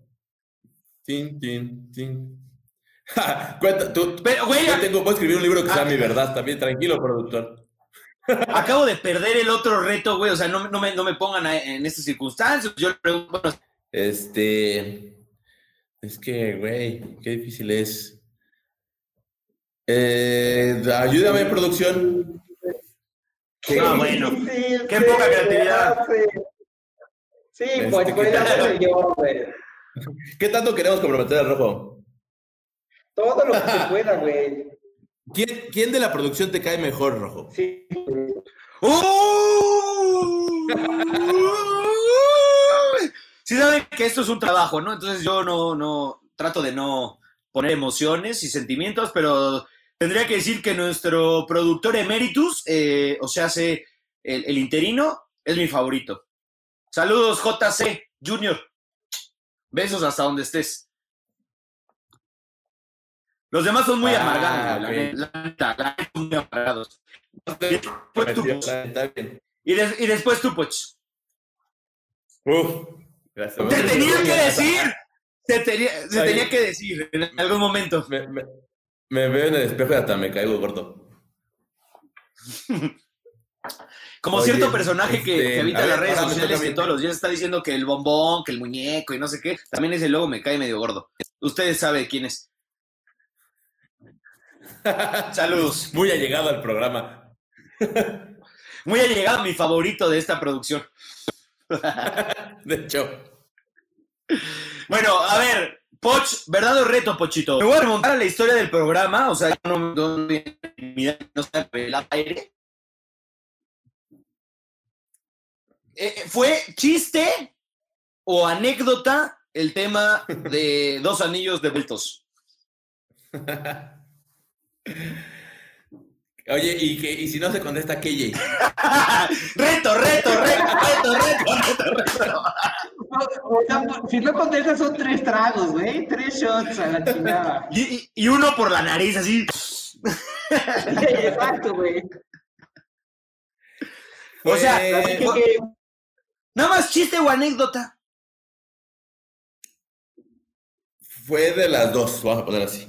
Tin, tin, tin. Cuenta, tú. Pero, güey, yo tengo, puedo escribir un libro que sea mi verdad también, tranquilo, productor. acabo de perder el otro reto, güey. O sea, no, no me, no me pongan a- en estas circunstancias. Yo le pregunto, bueno, Este. Es que, güey, qué difícil es. Eh, ayúdame, producción. ¿Qué- Ah, bueno. Qué poca creatividad. sí. Este, pues, ¿qué pues ya tal? soy yo, güey. ¿Qué tanto queremos comprometer al rojo? Todo lo que se pueda, güey. ¿Quién, quién de la producción te cae mejor, Rojo? Sí. ¡Uh! Sí saben que esto es un trabajo, ¿no? Entonces yo no, no, trato de no poner emociones y sentimientos, pero tendría que decir que nuestro productor emeritus, eh, o sea, hace el, el interino, es mi favorito. Saludos, JC Junior. Besos hasta donde estés. Los demás son muy Ah, amargados, la la la son muy amargados. Después tú. Y, y después tú, Poch. Uf. Gracias. Te tenía que decir. Se tenía, se tenía que decir en algún momento. Me, me- me veo en el espejo y hasta me caigo gordo. Como Oye, cierto personaje que, este, que habita en las ver, redes ahora sociales que todos los días está diciendo que el bombón, que el muñeco y no sé qué. También ese logo me cae medio gordo. Ustedes saben quién es. Saludos. Muy allegado al programa. Muy allegado mi favorito de esta producción. De hecho. Bueno, a ver, Poch, ¿verdad o reto, Pochito? Me voy a remontar a la historia del programa, o sea, yo no, no, no está el aire. Eh, ¿Fue chiste o anécdota el tema de dos anillos devueltos? Oye, y, que, y si no se contesta, KJ. reto, reto, reto, reto, reto, reto, reto. O sea, si no contestas son tres tragos, güey. Tres shots a la chingada. Y, y- uno por la nariz, así. Exacto, güey. O sea, Así que, que- Nada más chiste o anécdota. fue de las dos, vamos a poner así.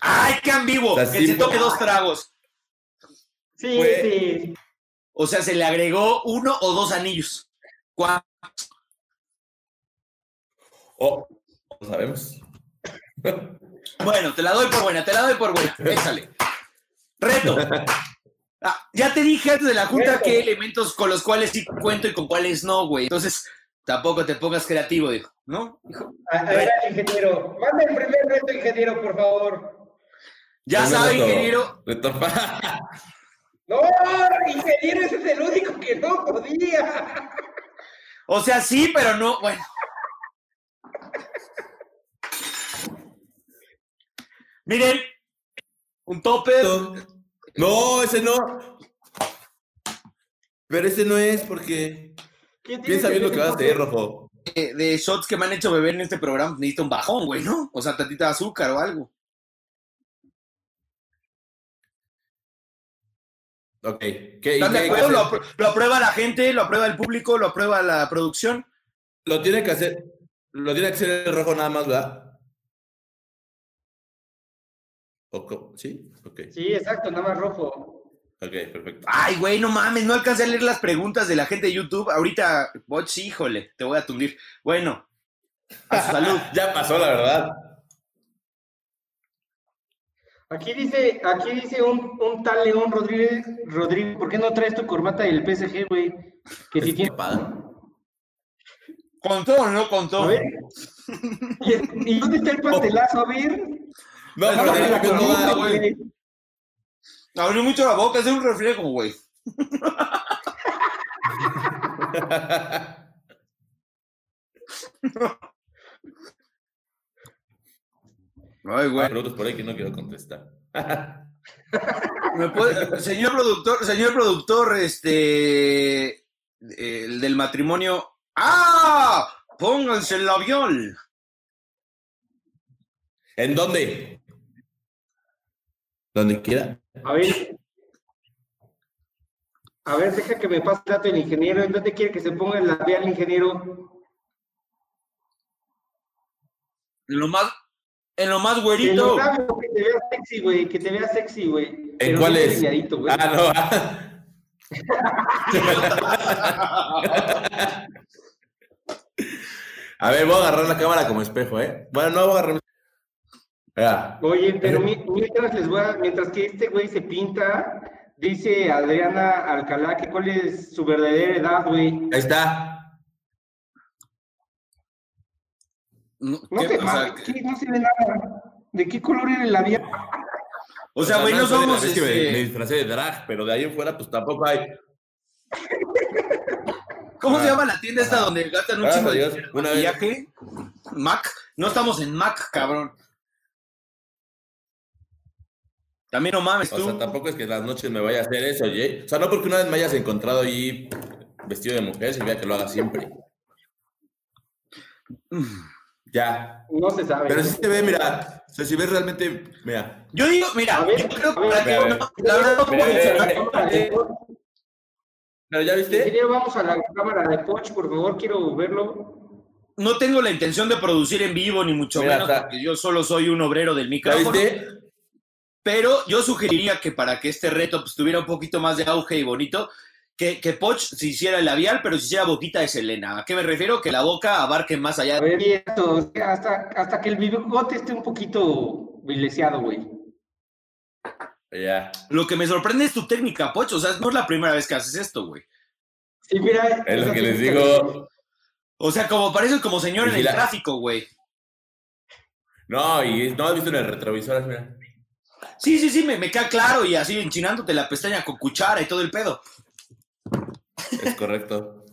¡Ay, qué ambiguo! Que sí se toque dos tragos. sí, Fue- sí. O sea, se le agregó uno o dos anillos. ¿Cuá- Oh, no sabemos. Bueno, te la doy por buena, te la doy por buena. Échale. Reto. Ah, ya te dije antes de la junta Reto. qué elementos con los cuales sí cuento y con cuáles no, güey. Entonces, tampoco te pongas creativo, dijo. ¿No? Dijo. A, a ver, ingeniero. Manda el primer reto, ingeniero, por favor. Ya Primer sabe, reto- ingeniero. reto- No, ingeniero, ese es el único que no podía. O sea, sí, pero no. Bueno. Miren, un tope. No, ese no. Pero ese no es porque. ¿Quién tiene Piensa bien lo que vas a hacer, Rojo. de, de shots que me han hecho beber en este programa, necesita un bajón, güey, ¿no? O sea, tantita de azúcar o algo. Ok. ¿Qué, ¿Están de acuerdo? Lo, apro- lo aprueba la gente, lo aprueba el público, lo aprueba la producción. Lo tiene que hacer. Lo tiene que hacer el rojo nada más, ¿verdad? ¿O co- ¿Sí? Ok. Sí, exacto, nada más rojo. Ok, perfecto. Ay, güey, no mames, no alcancé a leer las preguntas de la gente de YouTube. Ahorita, Boch, híjole, te voy a tundir. Bueno, a su salud. Ya pasó, la verdad. Aquí dice, aquí dice un, un tal León Rodríguez, Rodrigo, ¿por qué no traes tu corbata del PSG, güey? Que si tiene... ¿Contó o no contó? A ver. ¿Y, y dónde está el pastelazo? A ver. No, No, pero no, de no, no, no, no, güey. güey. Abrió mucho la boca, es un reflejo, güey. Ay, güey. Hay preguntas por ahí que no quiero contestar. ¿Me puede- señor productor, señor productor, este, el del matrimonio. ¡Ah! Pónganse el labial. ¿En dónde? Donde quiera. A ver. A ver, deja que me pase el dato del ingeniero. ¿En dónde quiere que se ponga el labial, ingeniero? En lo más, en lo más En güerito. que te veas sexy, güey. Que te veas sexy, güey. ¿En Pero cuál bien es? güey. Ah, no. ah. A ver, voy a agarrar la cámara como espejo, ¿eh? Bueno, no voy a agarrar. Oye, pero mi- mientras les voy a, mientras que este güey se pinta, dice Adriana Alcalá que cuál es su verdadera edad, güey. Ahí está. No, se ve nada. ¿De qué color era el labial? O sea, güey, no somos. vez que me, este, me disfracé de drag, pero de ahí en fuera, pues tampoco hay. ¿Cómo se Ah. llama la tienda esta donde gastan un chingo de maquillaje? Mac. No estamos en Mac, cabrón. También no mames O sea, tampoco es que las noches me vaya a hacer eso, Jay. O sea, no porque una vez me hayas encontrado ahí vestido de mujer, significa que lo haga siempre. Ya. No se sabe. Pero sí te ve, mira. O sea, si ves realmente, mira. Yo digo, mira, ver, yo creo que la verdad no. ¿Pero ya viste? Ingeniero, vamos a la cámara de Poch, por favor, quiero verlo. no tengo la intención de producir en vivo, ni mucho Mira, menos, está- porque yo solo soy un obrero del ¿Ya micrófono. viste? Pero yo sugeriría que para que este reto pues, tuviera un poquito más de auge y bonito, que, que Poch se hiciera el labial, pero se hiciera boquita de Selena. ¿A qué me refiero? Que la boca abarque más allá ver, esto, hasta, hasta que el bigote esté un poquito vileseado, güey. Ya. Lo que me sorprende es tu técnica, Poch. O sea, no es la primera vez que haces esto, güey. Sí, mira. Es lo que les digo. O sea, como pareces como señor en el tráfico, güey. No, y no has visto en el retrovisor, mira. Sí, sí, sí, me, me queda claro y así enchinándote la pestaña con cuchara y todo el pedo. Es correcto.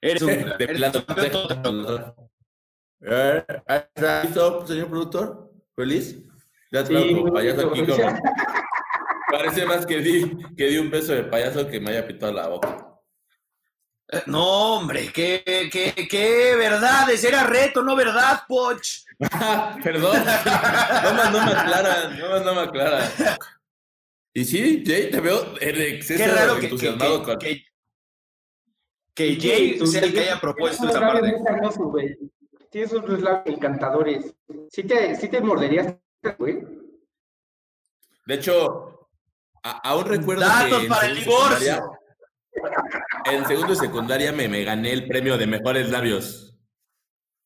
Eres un... De eres un. Eh, ¿Está listo, señor productor? ¿Feliz? Ya Sí, traigo como payaso aquí como... Parece más que di, que di un beso de payaso que me haya pitado la boca. No, hombre, qué, qué, qué verdades. Era reto, no verdad, Poch. Perdón. No más no me aclaran, no más no me aclaran. Y sí, Jay, te veo en exceso Qué raro que, entusiasmado que, con... que- que Sí, Jay tus sea el que haya propuesto tienes esa parte. güey. Tienes unos labios encantadores. Sí te, sí te morderías, güey. De hecho, a- aún recuerdo Datos que para el divorcio. En segundo de secundaria me, me gané el premio de mejores labios.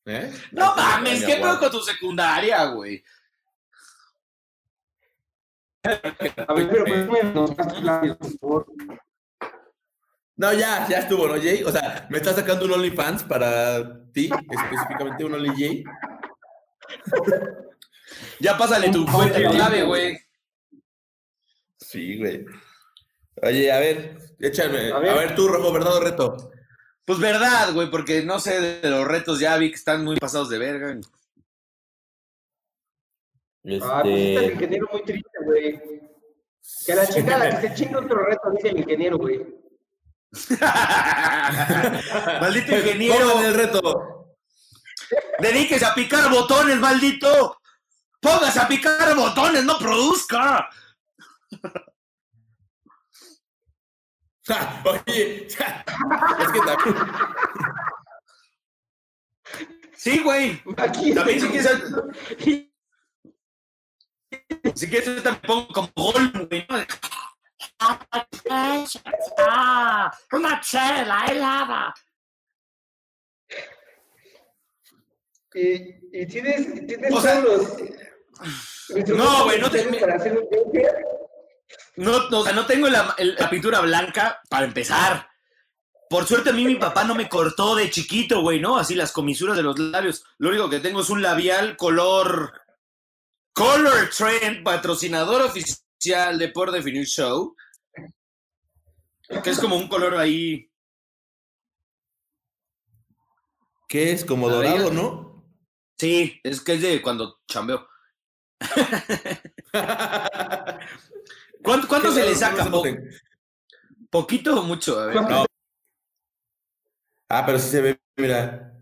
¿Eh? No mames, qué pedo con tu secundaria, güey. A ver, pero pues nos das tus labios, por favor. No, ya, ya estuvo, ¿no, Jay? O sea, ¿me estás sacando un OnlyFans para ti, específicamente un Only Jay? Ya pásale tu fuente clave, güey. Sí, güey. Oye, a ver, échame. A A ver. ver, tú, Rojo, ¿verdad o reto? Pues verdad, güey, porque no sé de los retos ya vi que están muy pasados de verga. Ah, pues está el ingeniero muy triste, güey. Que a la chingada, que se chinga otro reto, dice el ingeniero, güey. Maldito ingeniero. el reto. Dedíquese a picar botones, maldito. Póngase a picar botones, no produzca. Ja, Oye, ja, es que también. Sí, güey. Aquí También si quieres, si quieres, yo también pongo como gol, güey. Una chela helada. Y, y tienes, tienes O sea- todos los. No, güey, no te- Para hacer un Joker. No, no, o sea, no tengo la, la pintura blanca para empezar. Por suerte a mí mi papá no me cortó de chiquito, güey, ¿no? Así las comisuras de los labios. Lo único que tengo es un labial color... Color Trend, patrocinador oficial de Por Definir Show. Que es como un color ahí... ¿Qué es? Como dorado, ¿no? Sí, es que es de cuando chambeo. ¿Cuánto, se le saca? Po- ¿Poquito o mucho? A ver. No. Ah, pero sí se ve, mira.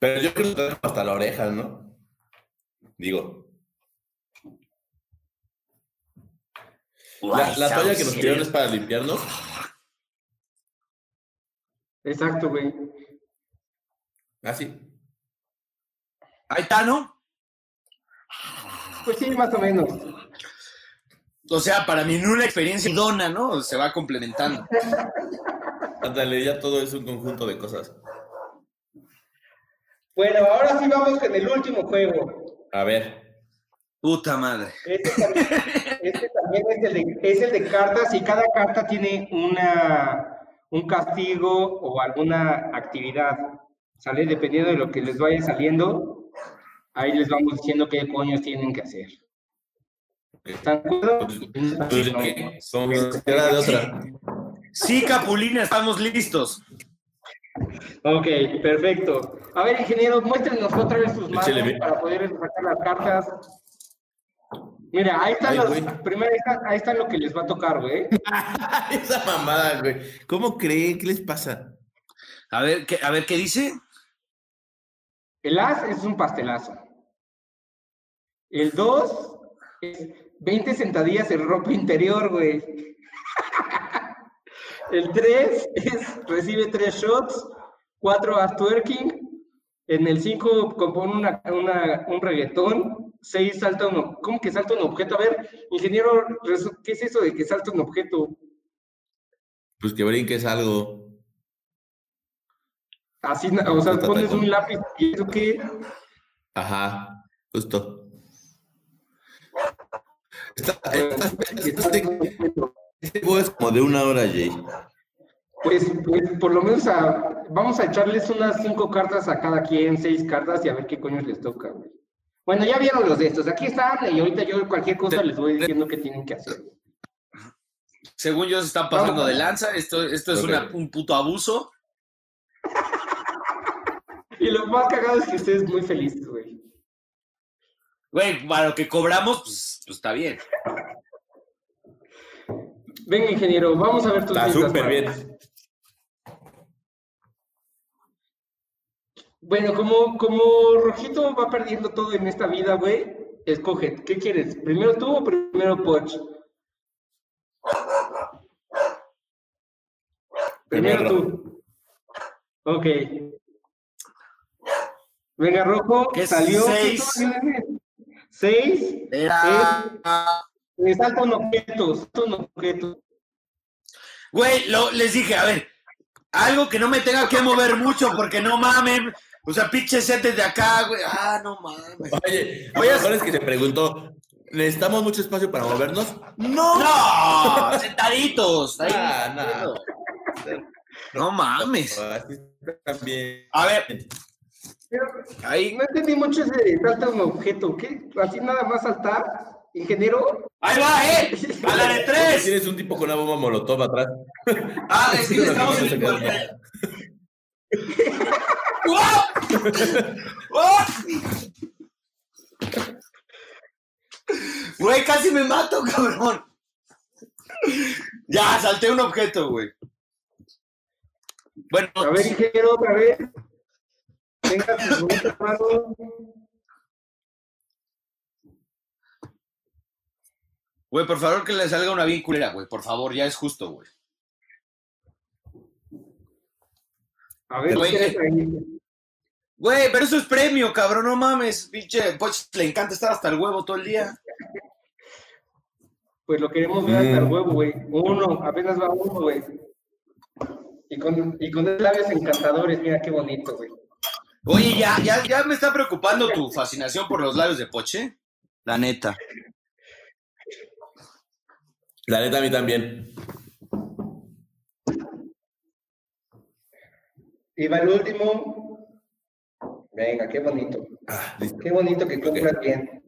Pero yo creo que hasta la oreja, ¿no? Digo. La, la toalla que nos tiraron es para limpiarnos. Exacto, güey. Ah, sí. Ahí está, ¿no? Pues sí, más o menos. O sea, para mí no una experiencia idónea, ¿no? Se va complementando. Ándale, ya todo es un conjunto de cosas. Bueno, ahora sí vamos con el último juego. A ver. Puta madre. Este también, este también es, el de, es el de cartas y cada carta tiene una, un castigo o alguna actividad. ¿Sale? Dependiendo de lo que les vaya saliendo. Ahí les vamos diciendo qué coños tienen que hacer. ¿Están de otra. Sí, Capulina, estamos listos. Ok, perfecto. A ver, ingeniero, muéstrenos otra vez sus manos para poder sacar las cartas. Mira, ahí están Ay, los, güey. primero ahí está, ahí está lo que les va a tocar, güey. Esa mamada, güey. ¿Cómo creen? ¿Qué les pasa? A ver, ¿qué, a ver, ¿qué dice? El as es un pastelazo. El 2 es 20 sentadillas en ropa interior, güey. El 3 es recibe 3 shots, 4 as twerking. En el 5 compone una, un reggaetón. 6 salta un... ¿Cómo que salta un objeto? A ver, ingeniero, ¿qué es eso de que salta un objeto? Pues que brinques algo. Así, o sea, Puta pones tacón. un lápiz y eso qué... Ajá, justo. Esta- esta- este, este juego es como de una hora, Jay. Pues, pues, por lo menos a- vamos a echarles unas cinco cartas a cada quien, seis cartas y a ver qué coños les toca, güey. Bueno, ya vieron los de estos, aquí están y ahorita yo cualquier cosa les voy diciendo qué tienen que hacer. Según yo, se están pasando de lanza. Esto, esto es una- un puto abuso. Y lo más cagado es que ustedes muy felices, güey. Güey, para lo que cobramos, pues, pues está bien. Venga, ingeniero, vamos a ver tus Está listas, súper bien. Bueno, como, como Rojito va perdiendo todo en esta vida, güey, escoge, ¿qué quieres? ¿Primero tú o primero Poch? Primero Primero. tú. Ok. Venga, Rojo, ¿Qué es salió. seis? Seis. Era... Me salta un objeto, salta un objeto. Güey, lo- les dije, a ver, algo que no me tenga que mover mucho, porque no mamen. O sea, pinches setes de acá, güey. Ah, no mames. Oye, a lo mejor es que se preguntó, ¿necesitamos mucho espacio para movernos? ¡No! ¡No! Sentaditos. ahí. Ah, no. No mames. Así también. A ver, Pero ahí. no entendí mucho ese de salta un objeto. ¿Qué? ¿Así nada más saltar? ¿Ingeniero? Ahí va, ¿eh? A la de tres. tienes un tipo con una bomba molotov atrás. Ah, es que estamos en el. Güey, casi me mato, cabrón. Ya, salté un objeto, güey. Bueno, A ver, ingeniero, otra vez. Güey, por favor que le salga una bien culera, güey. Por favor, ya es justo, güey. A ver, Güey, ¿qué ahí? Güey, pero eso es premio, cabrón, no mames. Pinche, pues le encanta estar hasta el huevo todo el día. Pues lo queremos ver hasta el Mm. huevo, güey. Uno, apenas va uno, güey. Y con, y con labios encantadores, mira qué bonito, güey. Oye, ya, ya, ya me está preocupando tu fascinación por los labios de Poche. La neta. La neta, a mí también. Y va el último. Venga, qué bonito. Ah. Qué bonito que compras bien.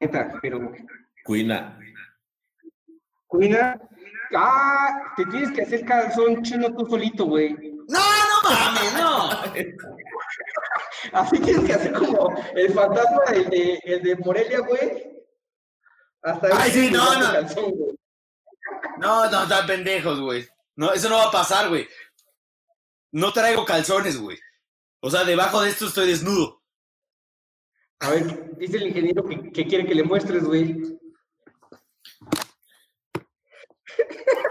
Neta, pero. Cuina. Cuina. Ah, te tienes que hacer calzón chino tú solito, güey. No, no mames, no. Así tienes que hacer como el fantasma el de, el de Morelia, güey. Hasta Ay, sí, no, no. calzón. No, no, están pendejos, güey. No, eso no va a pasar, güey. No traigo calzones, güey. O sea, debajo de esto estoy desnudo. A ver, dice el ingeniero que, que quiere que le muestres, güey.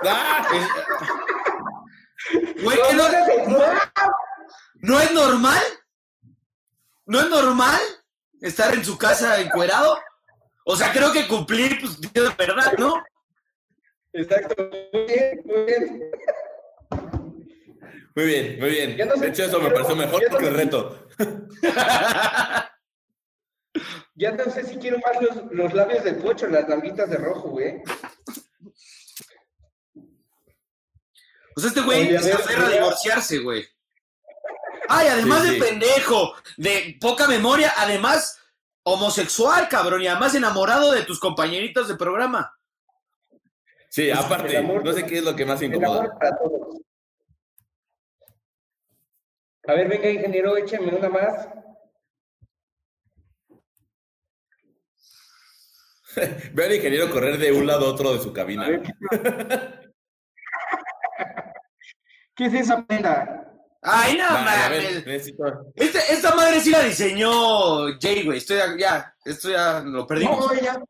¡Ah! Güey, ¿qué no, ¿no es normal? ¿No es normal estar en su casa encuerado? O sea, creo que cumplir, pues, de verdad, ¿no? Exacto, muy bien, muy bien. Muy bien, muy bien. Ya no sé- De hecho, eso me pareció mejor no que el reto. Ya no sé si quiero más los, los labios de pocho, las nalguitas de rojo, güey. O Pues este güey se aferra a mira. divorciarse, güey. Ay, además Sí, de pendejo, de poca memoria, además homosexual, cabrón, y además enamorado de tus compañeritos de programa. Sí, aparte, el amor- no sé qué es lo que más incomoda. amor para todos. A ver, venga, ingeniero, écheme una más. Ve al ingeniero correr de un lado a otro de su A cabina. ¿qué, ¿Qué es esa prenda? Ay, no Vale, mames. necesito. Esta madre sí la diseñó Jay, güey. Estoy ya, ya, esto ya lo perdimos. No, ya.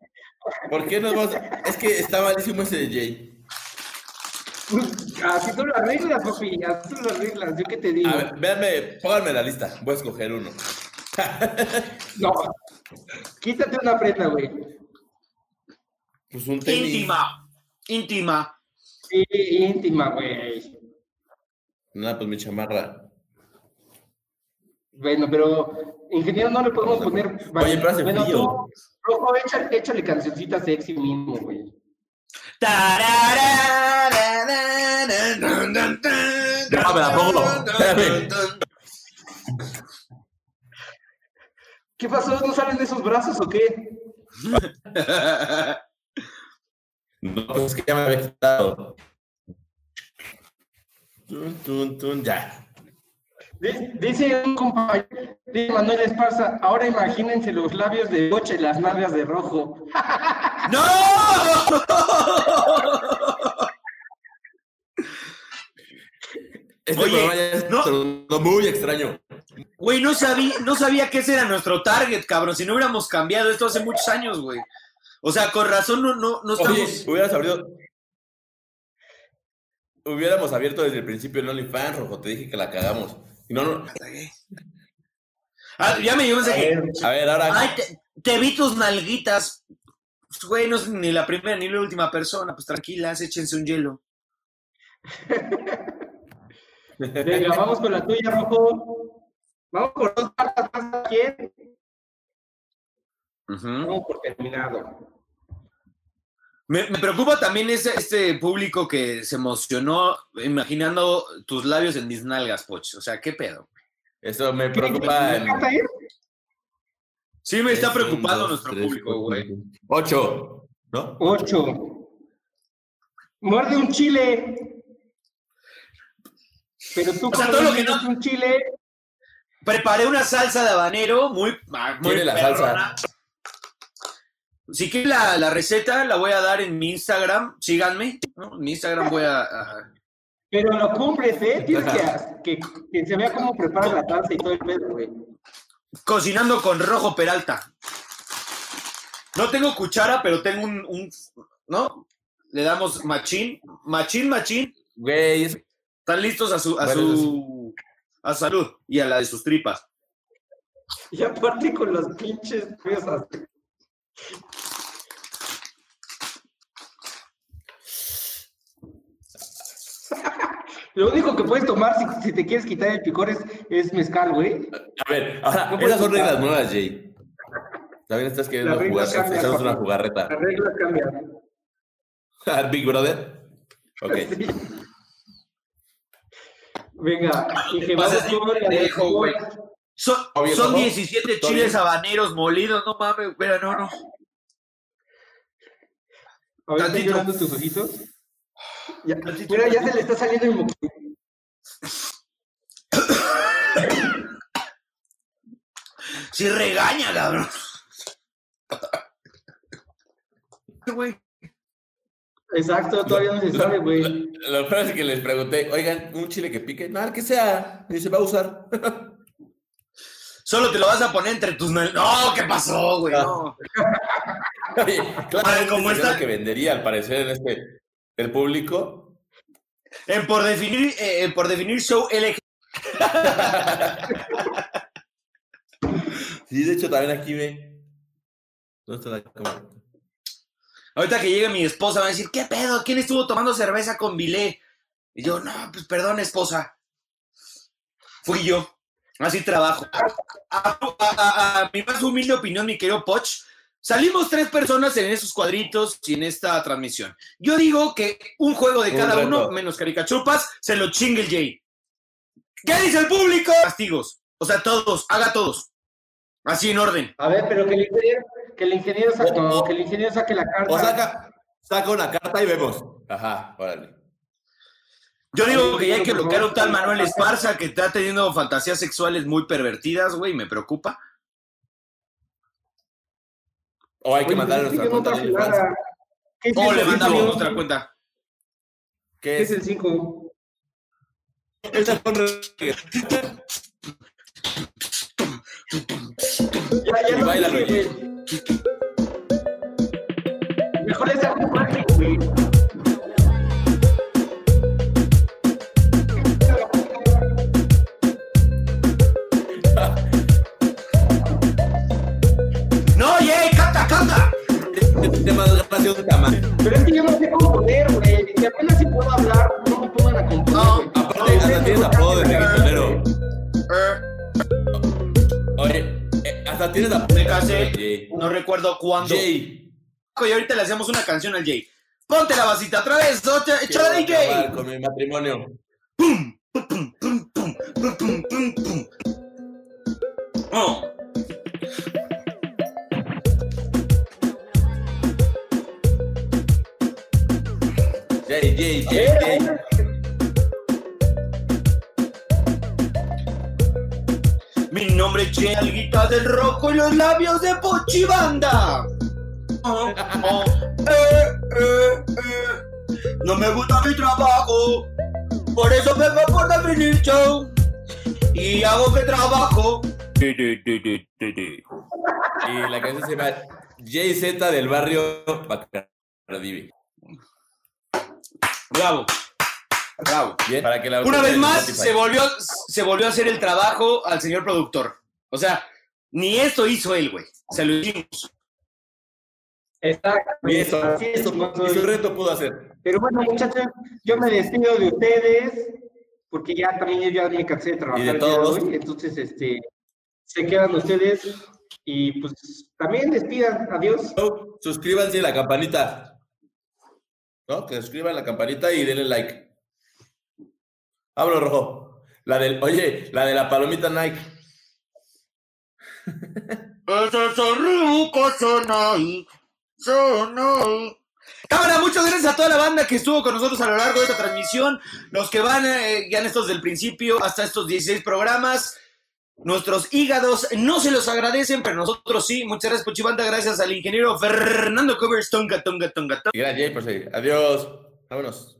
¿Por qué nos vamos? Es que está malísimo ese de Jay. Así tú lo arreglas, papi. Así tú lo arreglas. ¿Yo qué te digo? A ver, véanme, pónganme la lista. Voy a escoger uno. No. Quítate una prenda, güey. Pues un tenis. Íntima, íntima. Sí, íntima, güey. Nada, pues mi chamarra. Bueno, pero ingeniero no le podemos poner. Oye, pero hace bueno, frío. tú, Rojo, échale, échale cancioncita sexy mínimo, güey. Ya, me la pongo. ¿Qué pasó? ¿No salen de esos brazos o qué? No, pues es que ya me había quitado. Tun, tun, tun, ya. Dice, un compañero, dice Manuel Esparza, ahora imagínense los labios de Boche y las nalgas de rojo. ¡No! Este Oye, no. muy extraño. Güey, no sabía, no sabía que ese era nuestro target, cabrón. Si no hubiéramos cambiado esto hace muchos años, güey. O sea, con razón no, no, no Oye, estamos. hubieras abierto. Hubiéramos abierto desde el principio el OnlyFans, rojo. Te dije que la cagamos. Y no, no. Ah, ya me un mensaje. A ver, ahora. Ay, te, te vi tus nalguitas. Pues, Güey, no es ni la primera ni la última persona. Pues tranquilas, échense un hielo. Venga, vamos con la tuya, Rojo. Vamos por dos cartas más quién. Ujú. Vamos por terminado. Me, me preocupa también ese, este público que se emocionó imaginando tus labios en mis nalgas, Poch. O sea, ¿qué pedo? Eso me preocupa. ¿Qué en-? Sí, me está preocupando dos, nuestro tres, público, güey. Ocho. ¿No? Ocho. Muerde un chile. Pero tú O sea, todo lo que no- un chile, Preparé una salsa de habanero muy, ah, muy ¿Quiere la perrona. Si quieren la, la receta, la voy a dar en mi Instagram. Síganme. ¿no? En mi Instagram voy a- a pero lo cumples, ¿eh? Tienes que, que, que se vea cómo preparas la salsa y todo el pedo, güey. Cocinando con rojo Peralta. No tengo cuchara, pero tengo un, un- ¿no? Le damos machín, machín, machín. Güey, es- Están listos a su, a Bueno, su, a su salud y a la de sus tripas. Y aparte con las pinches pesas. Lo único que puedes tomar si, si te quieres quitar el picor es, es mezcal, güey. A ver, ahora, No puedes esas son quitar. reglas nuevas, Jay. También estás queriendo jugar, echamos una jugarreta. Las reglas cambian. Big Brother. Ok. Sí. Venga, dije, Vas vamos así, güey. Son, Obvio, son ¿no? 17 Está chiles habaneros molidos, no mames, pero no, no. A ver, ¿están Tantito. llorando tus ojitos? Ya, mira, ya se le está saliendo el moco. Sí regaña, cabrón. Güey. Exacto, todavía no se sabe, güey. Lo peor es que les pregunté, oigan, un chile que pique, nada, que sea, y se va a usar. Solo te lo vas a poner entre tus No, ¿qué pasó, güey? Ah. No. Oye, claro, como es está- que vendería al parecer en este, el público. En por definir, eh, por definir show LG. Sí, de hecho, también aquí ve. ¿Dónde está la cámara? Ahorita que llegue mi esposa va a decir, ¿qué pedo? ¿Quién estuvo tomando cerveza con Vilé? Y yo, no, pues perdón, esposa. Fui yo. Así trabajo. A, a- a- a mi más humilde opinión, mi querido Poch, Salimos tres personas en esos cuadritos y en esta transmisión. Yo digo que un juego de Un cada reto. uno, menos caricachupas, se lo chingue el Jay. ¿Qué dice el público? Castigos. O sea, todos, haga todos. Así en orden. A ver, pero que el ingeniero, que el ingeniero, sa- O- no, o- que el ingeniero saque la carta. O saca, saca una carta y vemos. Ajá, órale. Yo digo que ya hay que bloquear a un tal Manuel. Esparza que está teniendo fantasías sexuales muy pervertidas, güey, me preocupa. O hay que mandar a pero nuestra cuenta otra de OnlyFans. jugada. ¿Qué es ¿Cómo el le cinco? mandamos nuestra cuenta? ¿Qué ¿Qué es es? el 5? Estas son re- Ya, ya Y no güey. Mejor es algo mágico, güey. Pero es que yo no sé componer, güey. Si apenas puedo hablar, no me pongan a aparte, hasta tienes apodo de reggaetonero. Oye, eh, hasta tienes apodo. Me casé, no recuerdo cuándo. Jay. Y ahorita le hacemos una canción al Jay. Ponte la vasita otra vez. Con mi matrimonio. ¡Pum! ¡Pum, pum, pum, pum, pum, pum, pum! ¡Oh! Jay, Jay, Jay, Jay. Mi nombre es Jay Alguita del Rojo y los labios de Pochibanda. Oh, oh, eh, eh, eh. No me gusta mi trabajo, por eso vengo por definition y hago que trabajo. Di, di, di, di, di, di. Y la canción se llama Jay Z del barrio Bacardi. Bravo, bravo. Bien, para que la Una vez más se volvió, se volvió a hacer el trabajo al señor productor. O sea, ni esto hizo él, güey. Se lo hicimos. Exacto. Y eso, y su reto pudo hacer. Pero bueno, muchachos, yo me despido de ustedes, porque ya también yo ya me cansé de trabajar Y de el día de todos. hoy, entonces este se quedan ustedes y pues también despidan, adiós. Suscríbanse a la campanita. Que suscriban la campanita y denle like. Hablo rojo. La del, oye, la de la palomita Nike. Cámara, muchas gracias a toda la banda que estuvo con nosotros a lo largo de esta transmisión. Los que van eh, ya en estos del principio hasta estos 16 programas. Nuestros hígados no se los agradecen, pero nosotros sí. Muchas gracias, Pochibanda. Gracias al ingeniero Fernando Covers. Tonga, tonga, tonga, tonga. Y gracias, por seguir. Adiós. Vámonos.